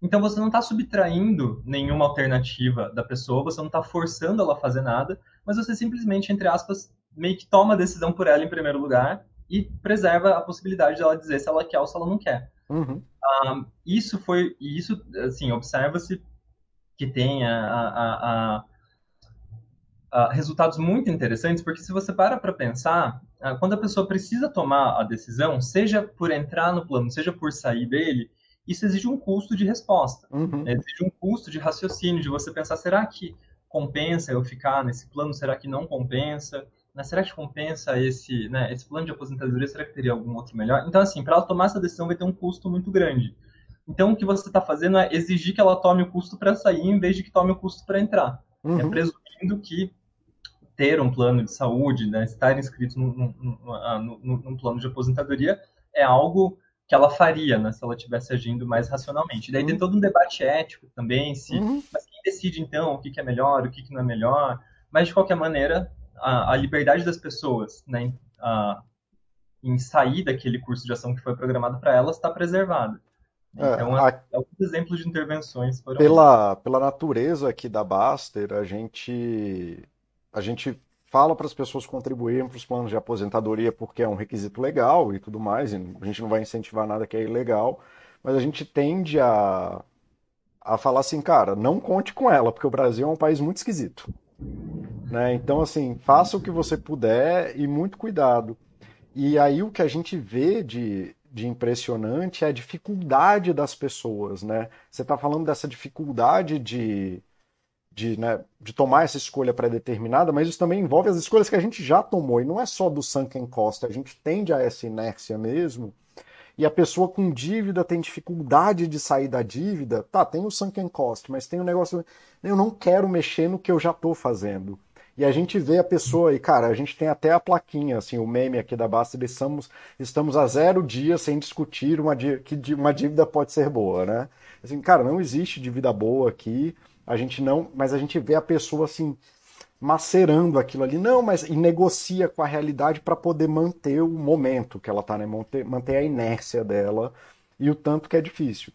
Então você não está subtraindo nenhuma alternativa da pessoa, você não está forçando ela a fazer nada, mas você simplesmente, entre aspas, meio que toma a decisão por ela em primeiro lugar e preserva a possibilidade de ela dizer se ela quer ou se ela não quer. Uhum. Um, isso foi, isso, assim, observa-se que tem a, a, a, resultados muito interessantes, porque se você para para pensar, quando a pessoa precisa tomar a decisão, seja por entrar no plano, seja por sair dele, isso exige um custo de resposta, uhum. exige um custo de raciocínio, de você pensar, será que compensa eu ficar nesse plano, será que não compensa? Né? Será que compensa esse, né, esse plano de aposentadoria? Será que teria algum outro melhor? Então, assim, para ela tomar essa decisão vai ter um custo muito grande. Então, o que você está fazendo é exigir que ela tome o custo para sair, em vez de que tome o custo para entrar. É uhum. É presumindo que ter um plano de saúde, né, estar inscrito num, num, num, num, plano de aposentadoria é algo que ela faria, né, se ela estivesse agindo mais racionalmente. Daí uhum. tem todo um debate ético também, se, uhum. mas quem decide então o que, que é melhor, o que, que não é melhor. Mas de qualquer maneira, a, a liberdade das pessoas, né, a, em sair daquele curso de ação que foi programado para elas está preservada. É, então, é, a... alguns exemplos de intervenções foram. Pela, pela natureza aqui da Baster, a gente, a gente fala para as pessoas contribuírem para os planos de aposentadoria porque é um requisito legal e tudo mais, e a gente não vai incentivar nada que é ilegal, mas a gente tende a, a falar assim, cara, não conte com ela, porque o Brasil é um país muito esquisito. Né? Então, assim, faça o que você puder e muito cuidado. E aí o que a gente vê de, de impressionante é a dificuldade das pessoas, né? Você está falando dessa dificuldade de, de, né, de tomar essa escolha pré-determinada, mas isso também envolve as escolhas que a gente já tomou, e não é só do sunken cost, a gente tende a essa inércia mesmo, e a pessoa com dívida tem dificuldade de sair da dívida, tá, tem o sunken cost, mas tem o um negócio, eu não quero mexer no que eu já estou fazendo. E a gente vê a pessoa, e cara, a gente tem até a plaquinha, assim, o meme aqui da Basta, estamos, estamos a zero dias sem discutir uma, que uma dívida pode ser boa, né? Assim, cara, não existe dívida boa aqui, a gente não, mas a gente vê a pessoa assim, macerando aquilo ali, não, mas e negocia com a realidade para poder manter o momento que ela está, né? Manter, manter a inércia dela e o tanto que é difícil.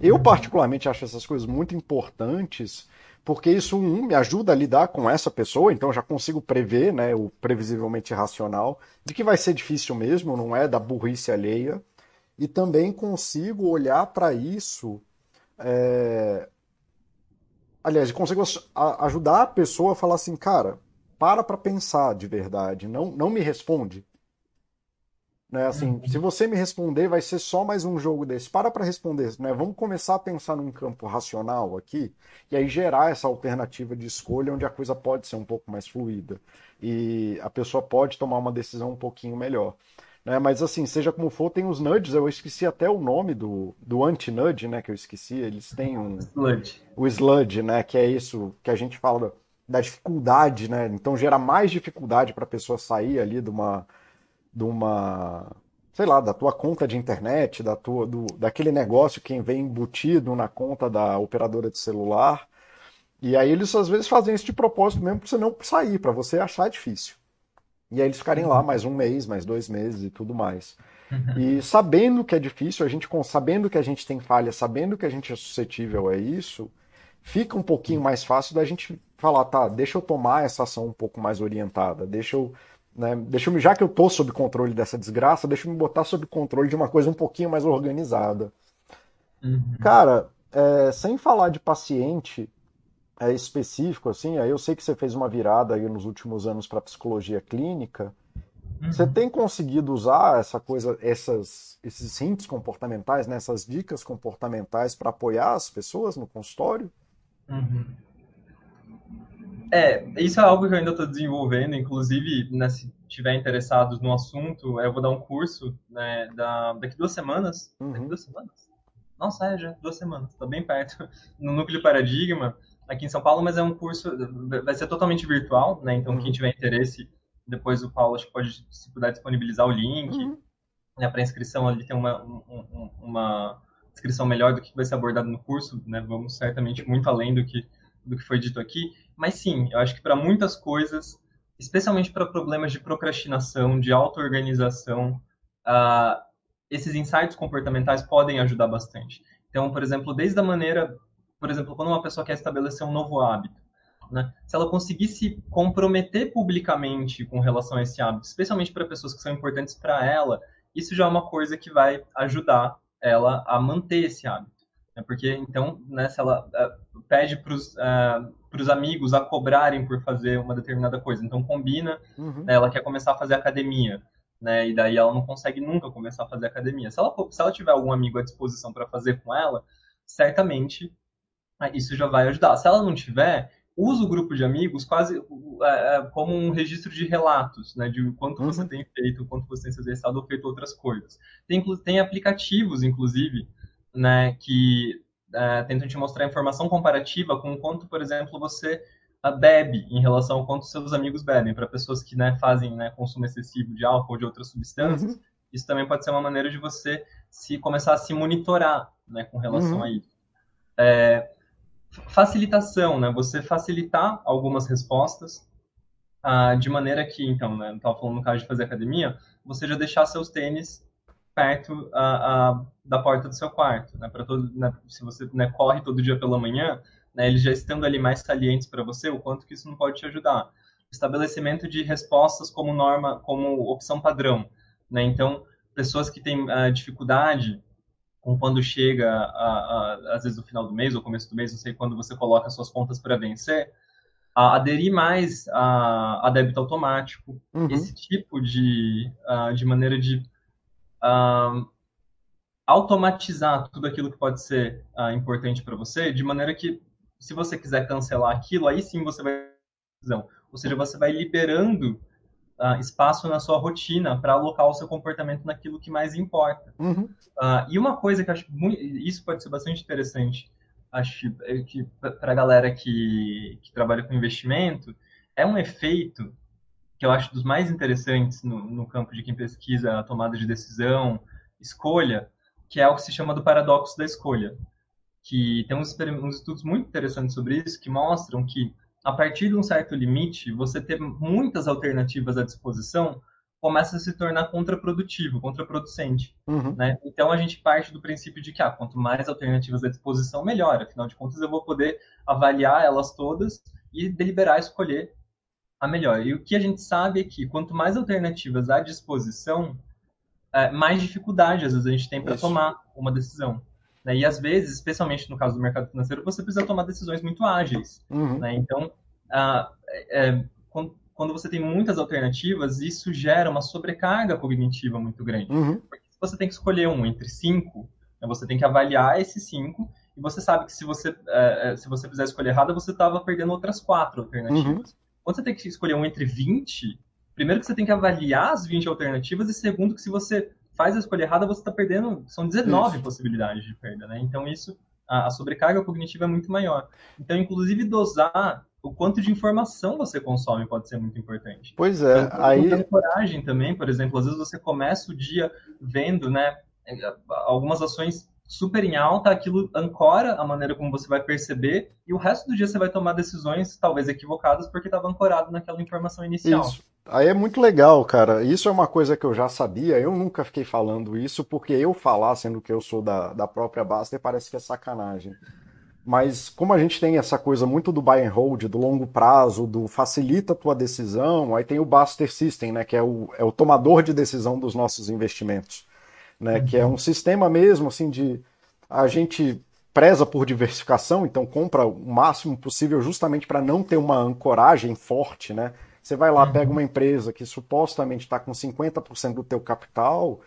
Eu, particularmente, acho essas coisas muito importantes porque isso um, me ajuda a lidar com essa pessoa, então já consigo prever, né, o previsivelmente racional, de que vai ser difícil mesmo, não é da burrice alheia, e também consigo olhar para isso, é... aliás, consigo ajudar a pessoa a falar assim, cara, para para pensar de verdade, não, não me responde, né? Assim, uhum. se você me responder, vai ser só mais um jogo desse. Para para responder, né? Vamos começar a pensar num campo racional aqui e aí gerar essa alternativa de escolha onde a coisa pode ser um pouco mais fluida e a pessoa pode tomar uma decisão um pouquinho melhor. Né? Mas assim, seja como for, tem os nudges, eu esqueci até o nome do, do anti-nudge, né? Que eu esqueci, eles têm um. Sludge. O sludge, né? Que é isso que a gente fala da dificuldade, né? Então gera mais dificuldade para a pessoa sair ali de uma de uma, sei lá, da tua conta de internet, da tua, do, daquele negócio que vem embutido na conta da operadora de celular. E aí eles às vezes fazem isso de propósito mesmo para você não sair, para você achar difícil. E aí eles ficarem lá mais um mês, mais dois meses e tudo mais. E sabendo que é difícil, a gente sabendo que a gente tem falha, sabendo que a gente é suscetível a isso, fica um pouquinho mais fácil da gente falar, tá, deixa eu tomar essa ação um pouco mais orientada, deixa eu né? Deixa eu, já que eu estou sob controle dessa desgraça, deixa eu me botar sob controle de uma coisa um pouquinho mais organizada. Uhum. Cara, é, sem falar de paciente é, específico, assim, aí eu sei que você fez uma virada aí nos últimos anos para psicologia clínica. Uhum. Você tem conseguido usar essa coisa, essas, esses hints comportamentais, né, essas dicas comportamentais para apoiar as pessoas no consultório? Uhum. É, isso é algo que eu ainda estou desenvolvendo, inclusive, né, se tiver interessados no assunto, eu vou dar um curso né, da, daqui duas semanas. Uhum. Daqui duas semanas? Nossa, é, já duas semanas, está bem perto, no Núcleo Paradigma, aqui em São Paulo, mas é um curso, vai ser totalmente virtual, né? Então, uhum. quem tiver interesse, depois o Paulo pode, se puder, disponibilizar o link. Uhum. Né, para inscrição ali tem uma, um, uma inscrição melhor do que vai ser abordado no curso, né? Vamos certamente muito além do que do que foi dito aqui, mas sim, eu acho que para muitas coisas, especialmente para problemas de procrastinação, de auto-organização, uh, esses insights comportamentais podem ajudar bastante. Então, por exemplo, desde a maneira, por exemplo, quando uma pessoa quer estabelecer um novo hábito, né? Se ela conseguir se comprometer publicamente com relação a esse hábito, especialmente para pessoas que são importantes para ela, isso já é uma coisa que vai ajudar ela a manter esse hábito. Né? Porque, então, né, se ela uh, pede para os uh, amigos a cobrarem por fazer uma determinada coisa, então combina, uhum. né, ela quer começar a fazer academia, né, e daí ela não consegue nunca começar a fazer academia. Se ela, se ela tiver algum amigo à disposição para fazer com ela, certamente isso já vai ajudar. Se ela não tiver, usa o grupo de amigos quase é, é, como um registro de relatos, né, de quanto uhum. você tem feito, quanto você tem se exercitado ou feito outras coisas. Tem, tem aplicativos, inclusive, né, que é, tentam te mostrar informação comparativa com quanto, por exemplo, você ah, bebe em relação ao quanto seus amigos bebem. Para pessoas que né, fazem né, consumo excessivo de álcool ou de outras substâncias, uhum. isso também pode ser uma maneira de você se começar a se monitorar né, com relação uhum. a isso. É, facilitação, né? Você facilitar algumas respostas ah, de maneira que, então, né, estava falando no caso de fazer academia, você já deixar seus tênis perto ah, ah, da porta do seu quarto, né? Para todo, né, se você né, corre todo dia pela manhã, né, eles já estando ali mais salientes para você, o quanto que isso não pode te ajudar. Estabelecimento de respostas como norma, como opção padrão, né? Então, pessoas que têm dificuldade com quando chega, a, a, às vezes no final do mês ou começo do mês, não sei quando você coloca suas contas para vencer, a aderir mais a, a débito automático, uhum. esse tipo de, uh, de maneira de uh, automatizar tudo aquilo que pode ser uh, importante para você, de maneira que, se você quiser cancelar aquilo, aí sim você vai. Ou seja, você vai liberando uh, espaço na sua rotina para alocar o seu comportamento naquilo que mais importa. Uhum. Uh, e uma coisa que eu acho muito, isso pode ser bastante interessante, acho que para a galera que, que trabalha com investimento, é um efeito que eu acho dos mais interessantes no, no campo de quem pesquisa a tomada de decisão, escolha, que é o que se chama do paradoxo da escolha. Que tem uns, uns estudos muito interessantes sobre isso que mostram que a partir de um certo limite, você ter muitas alternativas à disposição começa a se tornar contraprodutivo, contraproducente. Uhum. Né? Então a gente parte do princípio de que ah, quanto mais alternativas à disposição, melhor. Afinal de contas, eu vou poder avaliar elas todas e deliberar escolher a melhor. E o que a gente sabe é que quanto mais alternativas à disposição, é, mais dificuldade às vezes a gente tem para tomar uma decisão. Né? E às vezes, especialmente no caso do mercado financeiro, você precisa tomar decisões muito ágeis. Uhum. Né? Então, ah, é, quando você tem muitas alternativas, isso gera uma sobrecarga cognitiva muito grande. Uhum. Porque se você tem que escolher um entre cinco, né, você tem que avaliar esses cinco, e você sabe que se você, é, é se você fizer a escolha errada, você estava perdendo outras quatro alternativas. Uhum. Quando você tem que escolher um entre 20, primeiro que você tem que avaliar as 20 alternativas, e segundo que se você faz a escolha errada, você está perdendo. São 19 isso. possibilidades de perda, né? Então, isso, a, a, sobrecarga cognitiva é muito maior. Então, inclusive, dosar o quanto de informação você consome pode ser muito importante. Pois é, então, aí. coragem também, por exemplo, às vezes você começa o dia vendo, né, algumas ações super em alta, aquilo ancora a maneira como você vai perceber, e o resto do dia você vai tomar decisões talvez equivocadas porque estava ancorado naquela informação inicial. Isso. Aí é muito legal, cara. Isso é uma coisa que eu já sabia, eu nunca fiquei falando isso, porque eu falar, sendo que eu sou da, da própria Baster, parece que é sacanagem. Mas como a gente tem essa coisa muito do buy and hold, do longo prazo, do facilita a tua decisão, aí tem o Baster System, né, que é o, é o tomador de decisão dos nossos investimentos né? Que é um sistema mesmo assim de a gente preza por diversificação, então compra o máximo possível justamente para não ter uma ancoragem forte, né? Você vai lá, pega uma empresa que supostamente está com 50% do teu capital,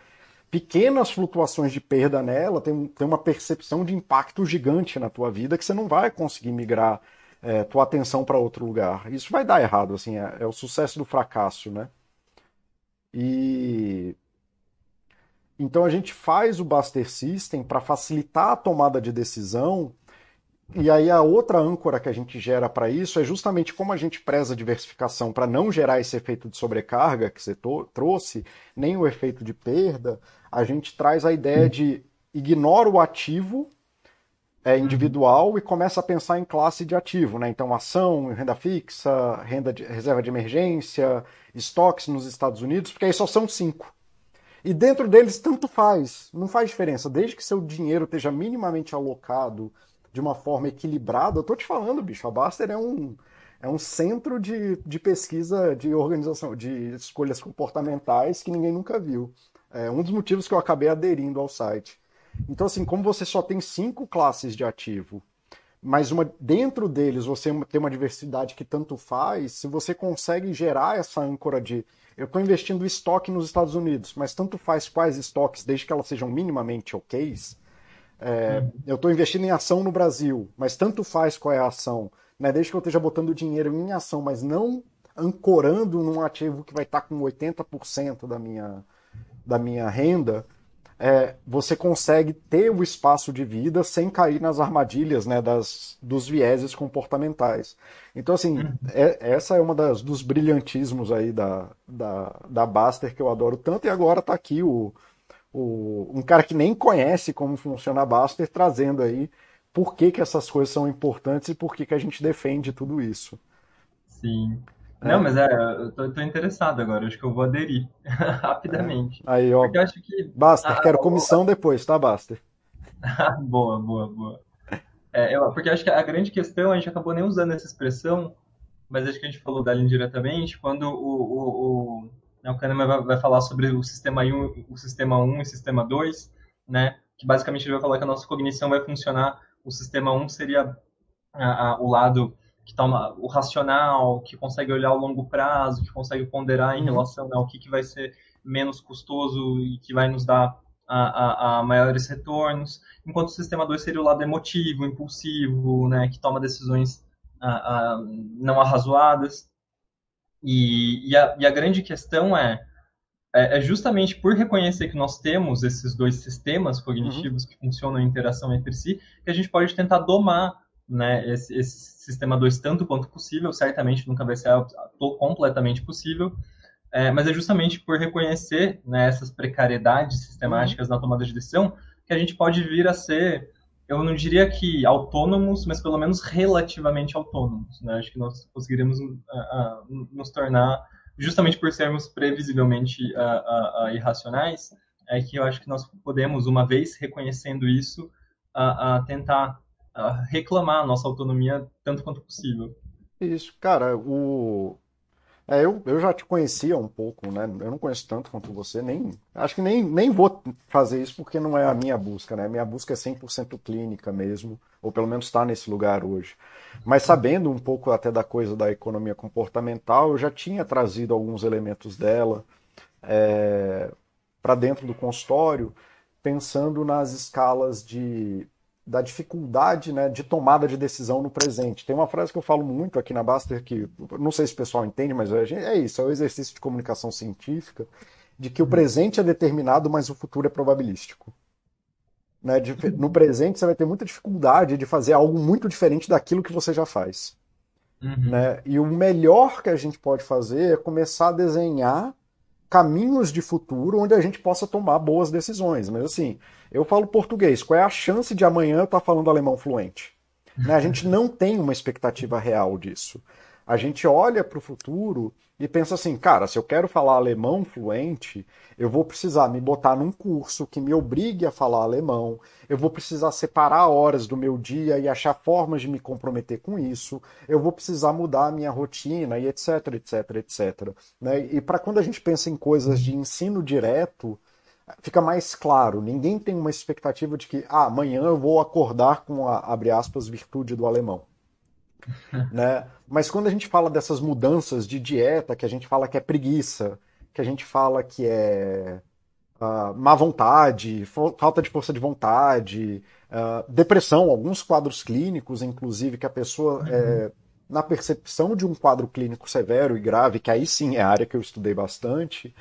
pequenas flutuações de perda nela tem, tem uma percepção de impacto gigante na tua vida que você não vai conseguir migrar é, tua atenção para outro lugar. Isso vai dar errado, assim, é, é o sucesso do fracasso, né? E então a gente faz o Buster System para facilitar a tomada de decisão. E aí a outra âncora que a gente gera para isso é justamente como a gente preza a diversificação para não gerar esse efeito de sobrecarga que você trouxe, nem o efeito de perda, a gente traz a ideia de ignora o ativo é, individual e começa a pensar em classe de ativo, né? Então ação, renda fixa, renda de, reserva de emergência, estoques nos Estados Unidos, porque aí só são cinco. E dentro deles, tanto faz, não faz diferença. Desde que seu dinheiro esteja minimamente alocado de uma forma equilibrada, eu tô te falando, bicho, a Baster é um, é um centro de, de pesquisa de organização, de escolhas comportamentais que ninguém nunca viu. É um dos motivos que eu acabei aderindo ao site. Então, assim, como você só tem cinco classes de ativo, mas uma, dentro deles você tem uma diversidade que tanto faz, se você consegue gerar essa âncora de eu estou investindo estoque nos Estados Unidos, mas tanto faz quais estoques, desde que elas sejam minimamente ok. É. Eu estou investindo em ação no Brasil, mas tanto faz qual é a ação, né? desde que eu esteja botando dinheiro em ação, mas não ancorando num ativo que vai estar com 80% da minha, da minha renda, é, você consegue ter o espaço de vida sem cair nas armadilhas né, das, dos vieses comportamentais. Então, assim, é, essa é uma das, dos brilhantismos aí da, da, da Baster que eu adoro tanto, e agora está aqui o, o, um cara que nem conhece como funciona a Baster trazendo aí por que, que essas coisas são importantes e por que, que a gente defende tudo isso. Sim. É. Não, mas é, eu tô, tô, interessado agora, acho que eu vou aderir rapidamente. É. Aí, ó. Porque acho que. Baster, quero comissão depois, tá, Baster? boa, boa, boa. É, eu, porque acho que a grande questão, a gente acabou nem usando essa expressão, mas acho que a gente falou dela indiretamente, quando o, o, o, né, o Kahneman vai, vai, falar sobre o sistema 1, o sistema 1 e o sistema 2, né, que basicamente ele vai falar que a nossa cognição vai funcionar, o sistema 1 seria a, a, o lado que toma o racional, que consegue olhar o longo prazo, que consegue ponderar em uhum. relação ao que, que vai ser menos custoso e que vai nos dar a, a, a, maiores retornos, enquanto o sistema 2 seria o lado emotivo, impulsivo, né, que toma decisões a, não arrazoadas. E, e, a, e, a, grande questão é, é, é, justamente por reconhecer que nós temos esses dois sistemas cognitivos uhum. que funcionam em interação entre si, que a gente pode tentar domar né, esse, esse sistema 2 tanto quanto possível, certamente nunca vai ser completamente possível, é, mas é justamente por reconhecer né, essas precariedades sistemáticas uhum. na tomada de decisão que a gente pode vir a ser, eu não diria que autônomos, mas pelo menos relativamente autônomos. Né? Acho que nós conseguiremos uh, uh, nos tornar, justamente por sermos previsivelmente uh, irracionais, é que eu acho que nós podemos, uma vez reconhecendo isso, tentar reclamar a nossa autonomia tanto quanto possível. Isso, cara, o... É, eu, eu já te conhecia um pouco, né? Eu não conheço tanto quanto você, nem. Acho que nem, nem vou fazer isso porque não é a minha busca, né? Minha busca é 100% clínica mesmo, ou pelo menos está nesse lugar hoje. Mas sabendo um pouco até da coisa da economia comportamental, eu já tinha trazido alguns elementos dela é, para dentro do consultório, pensando nas escalas de da dificuldade né, de tomada de decisão no presente. Tem uma frase que eu falo muito aqui na Baster que não sei se o pessoal entende, mas é isso, é o exercício de comunicação científica de que o presente é determinado, mas o futuro é probabilístico. Né? De, no presente você vai ter muita dificuldade de fazer algo muito diferente daquilo que você já faz. Uhum. Né? E o melhor que a gente pode fazer é começar a desenhar caminhos de futuro onde a gente possa tomar boas decisões. Mas assim, eu falo português, qual é a chance de amanhã eu estar falando alemão fluente? Né? A gente não tem uma expectativa real disso. A gente olha para o futuro e pensa assim, cara, se eu quero falar alemão fluente, eu vou precisar me botar num curso que me obrigue a falar alemão, eu vou precisar separar horas do meu dia e achar formas de me comprometer com isso, eu vou precisar mudar a minha rotina e etc, etc, etc. Né? E para quando a gente pensa em coisas de ensino direto, fica mais claro. Ninguém tem uma expectativa de que ah, amanhã eu vou acordar com a, abre aspas, virtude do alemão. né? Mas quando a gente fala dessas mudanças de dieta, que a gente fala que é preguiça, que a gente fala que é uh, má vontade, falta de força de vontade, uh, depressão, alguns quadros clínicos, inclusive, que a pessoa, uhum. é, na percepção de um quadro clínico severo e grave, que aí sim é a área que eu estudei bastante,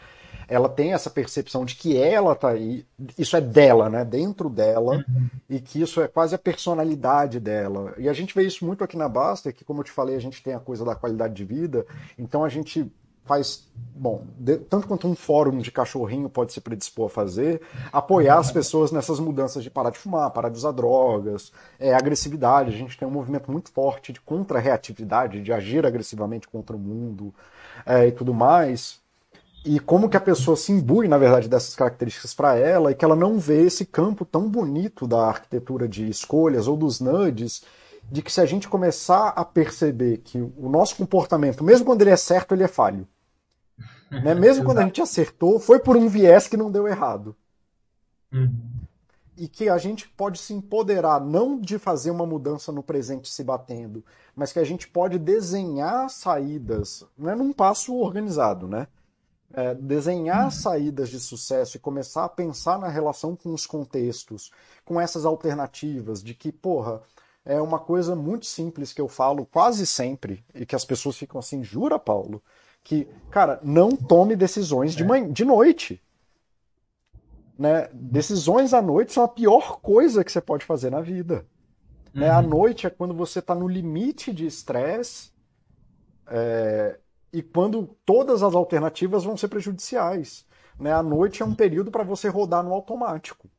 ela tem essa percepção de que ela tá aí, isso é dela, né, dentro dela, uhum. e que isso é quase a personalidade dela. E a gente vê isso muito aqui na Basta, que como eu te falei, a gente tem a coisa da qualidade de vida, então a gente faz, bom, de, tanto quanto um fórum de cachorrinho pode se predispor a fazer, apoiar as pessoas nessas mudanças de parar de fumar, parar de usar drogas, é, agressividade. A gente tem um movimento muito forte de contra-reatividade, de agir agressivamente contra o mundo é, e tudo mais. E como que a pessoa se imbui, na verdade, dessas características para ela e que ela não vê esse campo tão bonito da arquitetura de escolhas ou dos nudges, de que se a gente começar a perceber que o nosso comportamento, mesmo quando ele é certo, ele é falho. Né? Mesmo quando a gente acertou, foi por um viés que não deu errado. Uhum. E que a gente pode se empoderar, não de fazer uma mudança no presente se batendo, mas que a gente pode desenhar saídas, não é num passo organizado, né? É, desenhar saídas de sucesso e começar a pensar na relação com os contextos, com essas alternativas, de que, porra, é uma coisa muito simples que eu falo quase sempre, e que as pessoas ficam assim, jura, Paulo? Que, cara, não tome decisões de, manhã, de noite. Né? Decisões à noite são a pior coisa que você pode fazer na vida. Né? À uhum. noite é quando você está no limite de estresse, é, e quando todas as alternativas vão ser prejudiciais. Né? A noite é um período para você rodar no automático.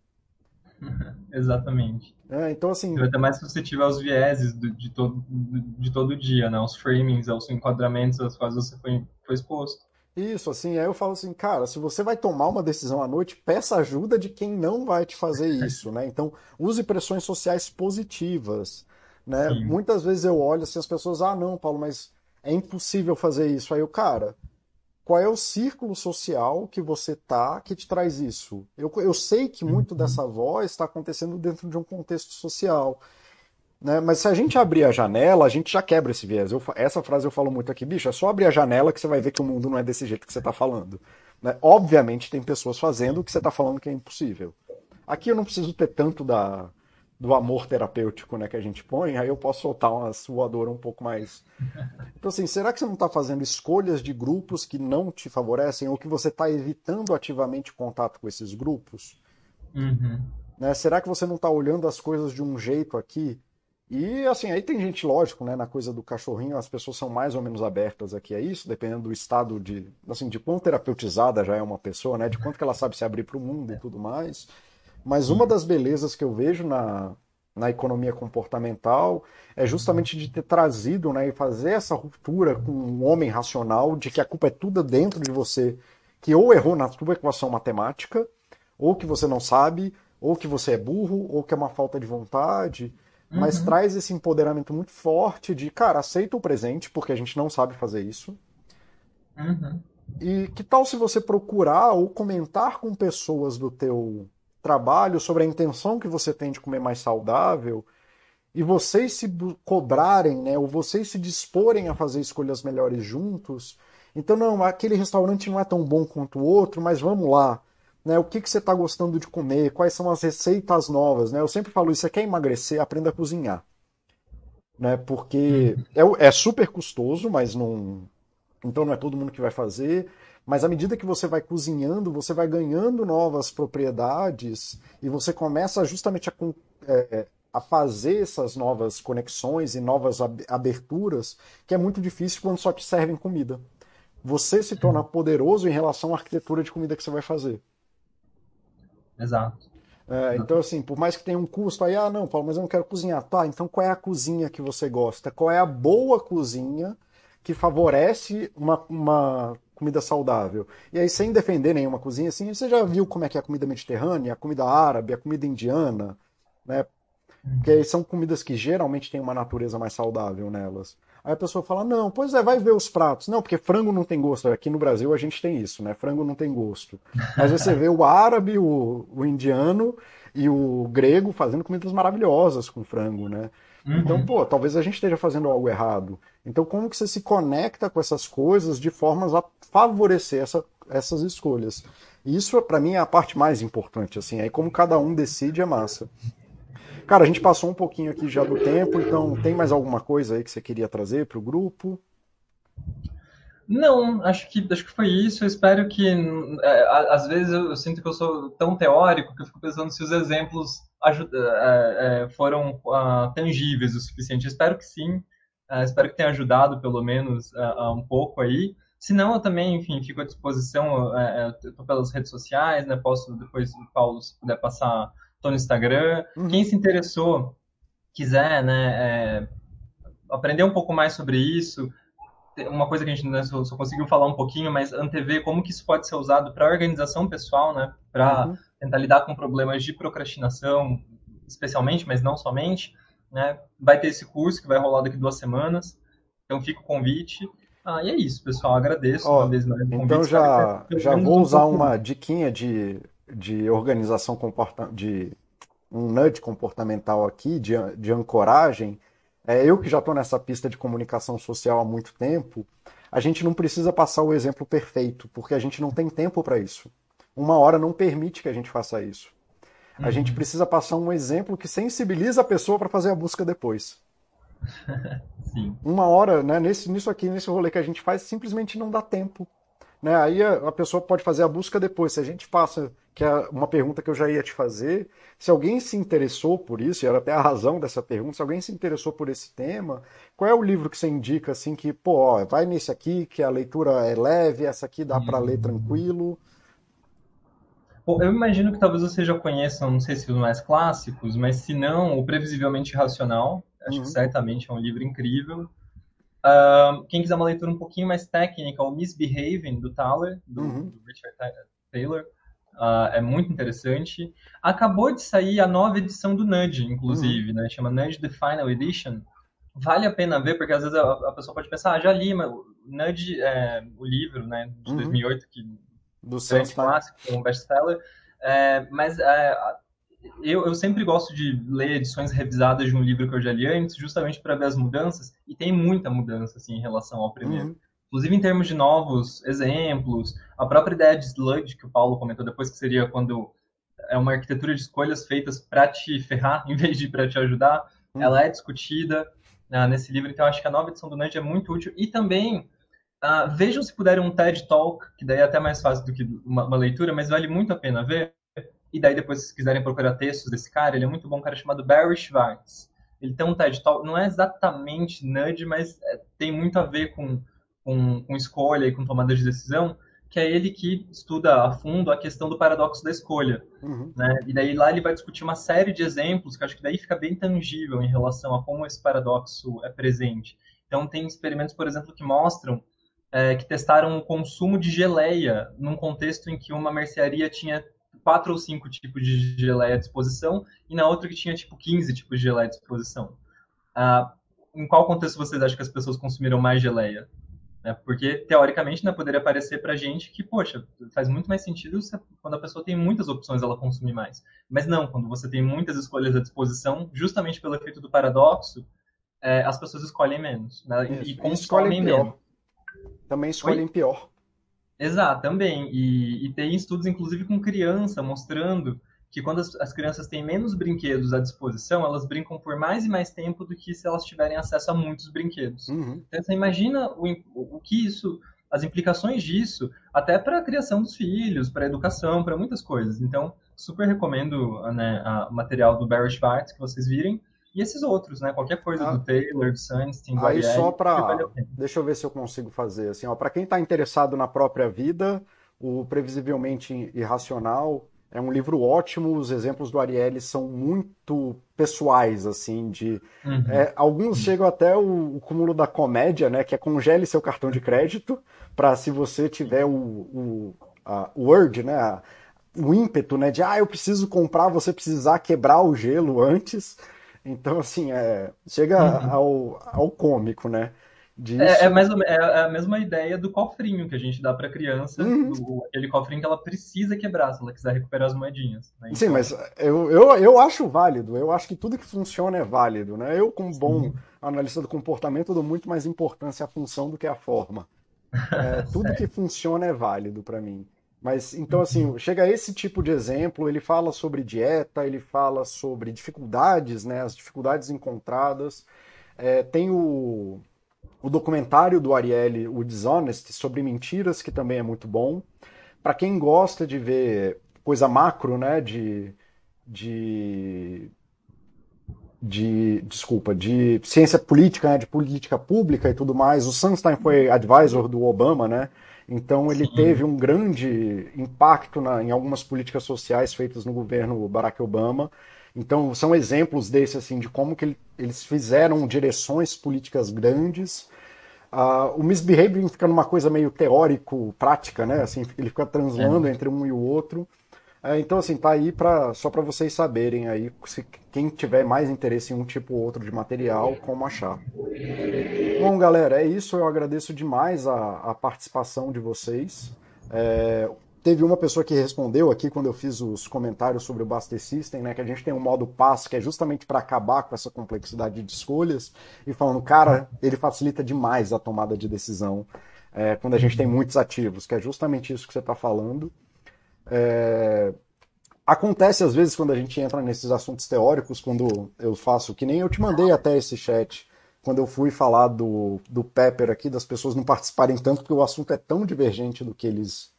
Exatamente. É, então, assim. Até mais se você tiver os vieses do, de, todo, de todo dia, né? Os framings, os enquadramentos aos quais você foi, foi exposto. Isso, assim, aí eu falo assim, cara, se você vai tomar uma decisão à noite, peça ajuda de quem não vai te fazer isso, né? Então, use pressões sociais positivas, né? Muitas vezes eu olho assim, as pessoas, ah, não, Paulo, mas é impossível fazer isso. Aí o cara, qual é o círculo social que você tá que te traz isso? Eu, eu sei que muito dessa voz está acontecendo dentro de um contexto social. Né? Mas se a gente abrir a janela, a gente já quebra esse viés. Eu, essa frase eu falo muito aqui, bicho, é só abrir a janela que você vai ver que o mundo não é desse jeito que você está falando. Né? Obviamente tem pessoas fazendo o que você está falando que é impossível. Aqui eu não preciso ter tanto da, do amor terapêutico né, que a gente põe, aí eu posso soltar uma suadora um pouco mais. Então, assim, será que você não está fazendo escolhas de grupos que não te favorecem ou que você está evitando ativamente contato com esses grupos? Uhum. Né? Será que você não está olhando as coisas de um jeito aqui? E, assim, aí tem gente, lógico, né, na coisa do cachorrinho, as pessoas são mais ou menos abertas aqui a isso, dependendo do estado de, assim, de quão terapeutizada já é uma pessoa, né, de quanto que ela sabe se abrir para o mundo e tudo mais. Mas uma das belezas que eu vejo na, na economia comportamental é justamente de ter trazido né, e fazer essa ruptura com um homem racional de que a culpa é tudo dentro de você, que ou errou na sua equação matemática, ou que você não sabe, ou que você é burro, ou que é uma falta de vontade, mas uhum. traz esse empoderamento muito forte de, cara, aceita o presente, porque a gente não sabe fazer isso. Uhum. E que tal se você procurar ou comentar com pessoas do teu trabalho, sobre a intenção que você tem de comer mais saudável, e vocês se cobrarem, né, ou vocês se disporem a fazer escolhas melhores juntos. Então, não, aquele restaurante não é tão bom quanto o outro, mas vamos lá. Né, o que, que você está gostando de comer? Quais são as receitas novas? Né? Eu sempre falo isso: você quer emagrecer, aprenda a cozinhar. Né, porque é, é super custoso, mas não. Então não é todo mundo que vai fazer. Mas à medida que você vai cozinhando, você vai ganhando novas propriedades e você começa justamente a, é, é, a fazer essas novas conexões e novas aberturas, que é muito difícil quando só te servem comida. Você se torna poderoso em relação à arquitetura de comida que você vai fazer. Exato. É, então, assim, por mais que tenha um custo, aí, ah, não, Paulo, mas eu não quero cozinhar. Tá, então qual é a cozinha que você gosta? Qual é a boa cozinha que favorece uma, uma comida saudável. E aí, sem defender nenhuma cozinha, assim, você já viu como é que é a comida mediterrânea, a comida árabe, a comida indiana, né? Porque são comidas que geralmente têm uma natureza mais saudável nelas. Aí a pessoa fala, não, pois é, vai ver os pratos. Não, porque frango não tem gosto. Aqui no Brasil a gente tem isso, né? Frango não tem gosto. Mas você vê o árabe, o, o indiano e o grego fazendo comidas maravilhosas com frango, né? Então, uhum. Então, pô, talvez a gente esteja fazendo algo errado. Então, como que você se conecta com essas coisas de formas a favorecer essa, essas escolhas? Isso, para mim, é a parte mais importante, assim. Aí, como cada um decide, é massa. Cara, a gente passou um pouquinho aqui já do tempo, então tem mais alguma coisa aí que você queria trazer para o grupo? Não, acho que, acho que foi isso. Eu espero que. É, às vezes eu, eu, sinto que eu sou tão teórico que eu fico pensando se os exemplos ajuda, é, é, foram uh, tangíveis o suficiente. Eu espero que sim. Uh, espero que tenha ajudado, pelo menos, uh, um pouco aí. Se não, eu também, enfim, fico à disposição. Estou pelas redes sociais, né? Posso depois, Paulo, se puder passar, estou no Instagram. Uhum. Quem se interessou, quiser, né? aprender um pouco mais sobre isso, uma coisa que a gente né, só, só, conseguiu falar um pouquinho, mas antever como que isso pode ser usado para organização pessoal, né? Para uhum. tentar lidar com problemas de procrastinação, especialmente, mas não somente. Né? Vai ter esse curso que vai rolar daqui duas semanas. Então fica o convite. Ah, e é isso, pessoal. Agradeço oh, uma vez mais. Então já, já vou usar um uma diquinha de, de organização comportamental, de um nudge comportamental aqui, de, de ancoragem é, eu que já estou nessa pista de comunicação social há muito tempo, a gente não precisa passar o exemplo perfeito, porque a gente não tem tempo para isso. Uma hora não permite que a gente faça isso. A uhum. gente precisa passar um exemplo que sensibiliza a pessoa para fazer a busca depois. Sim. Uma hora, né, nesse, nisso aqui, nesse rolê que a gente faz, simplesmente não dá tempo. Né? Aí a, a pessoa pode fazer a busca depois. Se a gente passa, que é uma pergunta que eu já ia te fazer, se alguém se interessou por isso, e era até a razão dessa pergunta, se alguém se interessou por esse tema, qual é o livro que você indica assim que, pô, ó, vai nesse aqui, que a leitura é leve, essa aqui dá para ler tranquilo? Bom, eu imagino que talvez você já conheça, não sei se os mais clássicos, mas se não, o Previsivelmente Racional, acho uhum. que certamente é um livro incrível. Uh, quem quiser uma leitura um pouquinho mais técnica, o Misbehaving, do Thaler, do, uhum. do Richard Taylor, uh, é muito interessante. Acabou de sair a nova edição do Nudge, inclusive, uhum. né? Chama Nudge The Final Edition. Vale a pena ver, porque às vezes a, a pessoa pode pensar, ah, já li, mas Nudge, é, o livro, né, de uhum. 2008, que do é um clássico, um best-seller, é, mas é, eu, eu sempre gosto de ler edições revisadas de um livro que eu já li antes, justamente para ver as mudanças, e tem muita mudança assim, em relação ao primeiro. Uhum. Inclusive em termos de novos exemplos, a própria ideia de sludge que o Paulo comentou depois, que seria quando é uma arquitetura de escolhas feitas para te ferrar em vez de para te ajudar, uhum. ela é discutida uh, nesse livro, então acho que a nova edição do Nudge é muito útil. E também uh, vejam se puderem um TED Talk, que daí é até mais fácil do que uma, uma leitura, mas vale muito a pena ver, e daí depois, se quiserem procurar textos desse cara, ele é muito bom, um cara chamado Barry Schwartz. Ele tem um TED Talk, não é exatamente nudge, mas é, tem muito a ver com, com, com escolha e com tomada de decisão, que é ele que estuda a fundo a questão do paradoxo da escolha. Uhum. Né? E daí lá ele vai discutir uma série de exemplos, que acho que daí fica bem tangível em relação a como esse paradoxo é presente. Então tem experimentos, por exemplo, que mostram é, que testaram o consumo de geleia num contexto em que uma mercearia tinha quatro ou cinco tipos de geleia à disposição e na outra que tinha tipo 15 tipos de geleia à disposição. Ah, em qual contexto vocês acham que as pessoas consumiram mais geleia? Né? Porque, teoricamente, né, poderia parecer para gente que, poxa, faz muito mais sentido quando a pessoa tem muitas opções, ela consumir mais. Mas não, quando você tem muitas escolhas à disposição, justamente pelo efeito do paradoxo, é, as pessoas escolhem menos. Né? E, e consomem menos. Também escolhem Oi? pior. Exato, também. E, e tem estudos, inclusive, com criança, mostrando que quando as, as, crianças têm menos brinquedos à disposição, elas brincam por mais e mais tempo do que se elas tiverem acesso a muitos brinquedos. Uhum. Então, você imagina o, o que isso, as implicações disso, até para a criação dos filhos, para a educação, para muitas coisas. Então, super recomendo né, o material do Barry Schwartz que vocês virem. E esses outros, né? Qualquer coisa ah, do Taylor, do Sunstein, do Aí Ariely, só para... Deixa eu ver se eu consigo fazer. assim, ó, Para quem está interessado na própria vida, o Previsivelmente Irracional é um livro ótimo. Os exemplos do Ariely são muito pessoais, assim, de... Uhum. É, alguns chegam até o, o, cúmulo da comédia, né? Que é congele seu cartão de crédito para se você tiver o, o a Word, né? A, o ímpeto, né? De, ah, eu preciso comprar, você precisar quebrar o gelo antes então, assim, é, chega uhum. ao, ao cômico, né? Disso... É, é, mais, é, a mesma ideia do cofrinho que a gente dá para criança, uhum. do, aquele cofrinho que ela precisa quebrar se ela quiser recuperar as moedinhas. Né? Então... Sim, mas eu, eu, eu acho válido, eu acho que tudo que funciona é válido. Né? Eu, como bom Sim. analista do comportamento, dou muito mais importância à função do que à forma. É, tudo que funciona é válido para mim. Mas então, assim, chega a esse tipo de exemplo, ele fala sobre dieta, ele fala sobre dificuldades, né, as dificuldades encontradas. É, tem o, o documentário do Ariely, o Dishonest, sobre mentiras, que também é muito bom. Para quem gosta de ver coisa macro, né, de, de, de desculpa, de ciência política, né, de política pública e tudo mais, o Sunstein foi advisor do Obama, né, então ele Sim. teve um grande impacto na, em algumas políticas sociais feitas no governo Barack Obama. Então são exemplos desse assim de como que ele, eles fizeram direções políticas grandes. Uh, o misbehaving fica numa coisa meio teórico-prática, né? Assim, ele fica translando é. entre um e o outro. É, então, assim, tá aí pra, só para vocês saberem aí, se quem tiver mais interesse em um tipo ou outro de material, como achar. Bom, galera, é isso. Eu agradeço demais a, a participação de vocês. É, teve uma pessoa que respondeu aqui quando eu fiz os comentários sobre o Buster System, né, que a gente tem um modo pass que é justamente para acabar com essa complexidade de escolhas e falando, cara, ele facilita demais a tomada de decisão é, quando a gente tem muitos ativos, que é justamente isso que você está falando. É... Acontece às vezes quando a gente entra nesses assuntos teóricos, quando eu faço, que nem eu te mandei até esse chat, quando eu fui falar do, do Pepper aqui, das pessoas não participarem tanto, porque o assunto é tão divergente do que eles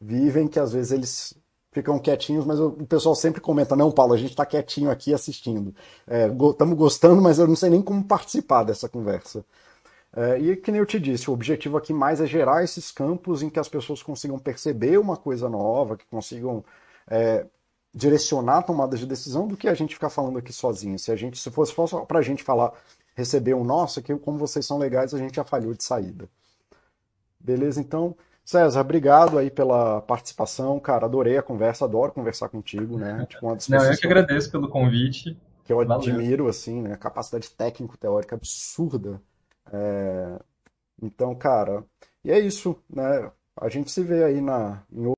vivem que às vezes eles ficam quietinhos, mas o pessoal sempre comenta: não, Paulo, a gente está quietinho aqui assistindo. Estamos é, gostando, mas eu não sei nem como participar dessa conversa. É, e que nem eu te disse, o objetivo aqui mais é gerar esses campos em que as pessoas consigam perceber uma coisa nova, que consigam é, direcionar tomadas de decisão do que a gente ficar falando aqui sozinho. Se a gente, se fosse só para a gente falar, receber um nosso, que como vocês são legais, a gente já falhou de saída. Beleza? Então, César, obrigado aí pela participação, cara. Adorei a conversa, adoro conversar contigo, né? Tipo, Não, eu que agradeço pelo convite. Que eu Valeu. admiro, assim, né? Capacidade técnico-teórica absurda. É... Então, cara, e é isso, né? A gente se vê aí na, em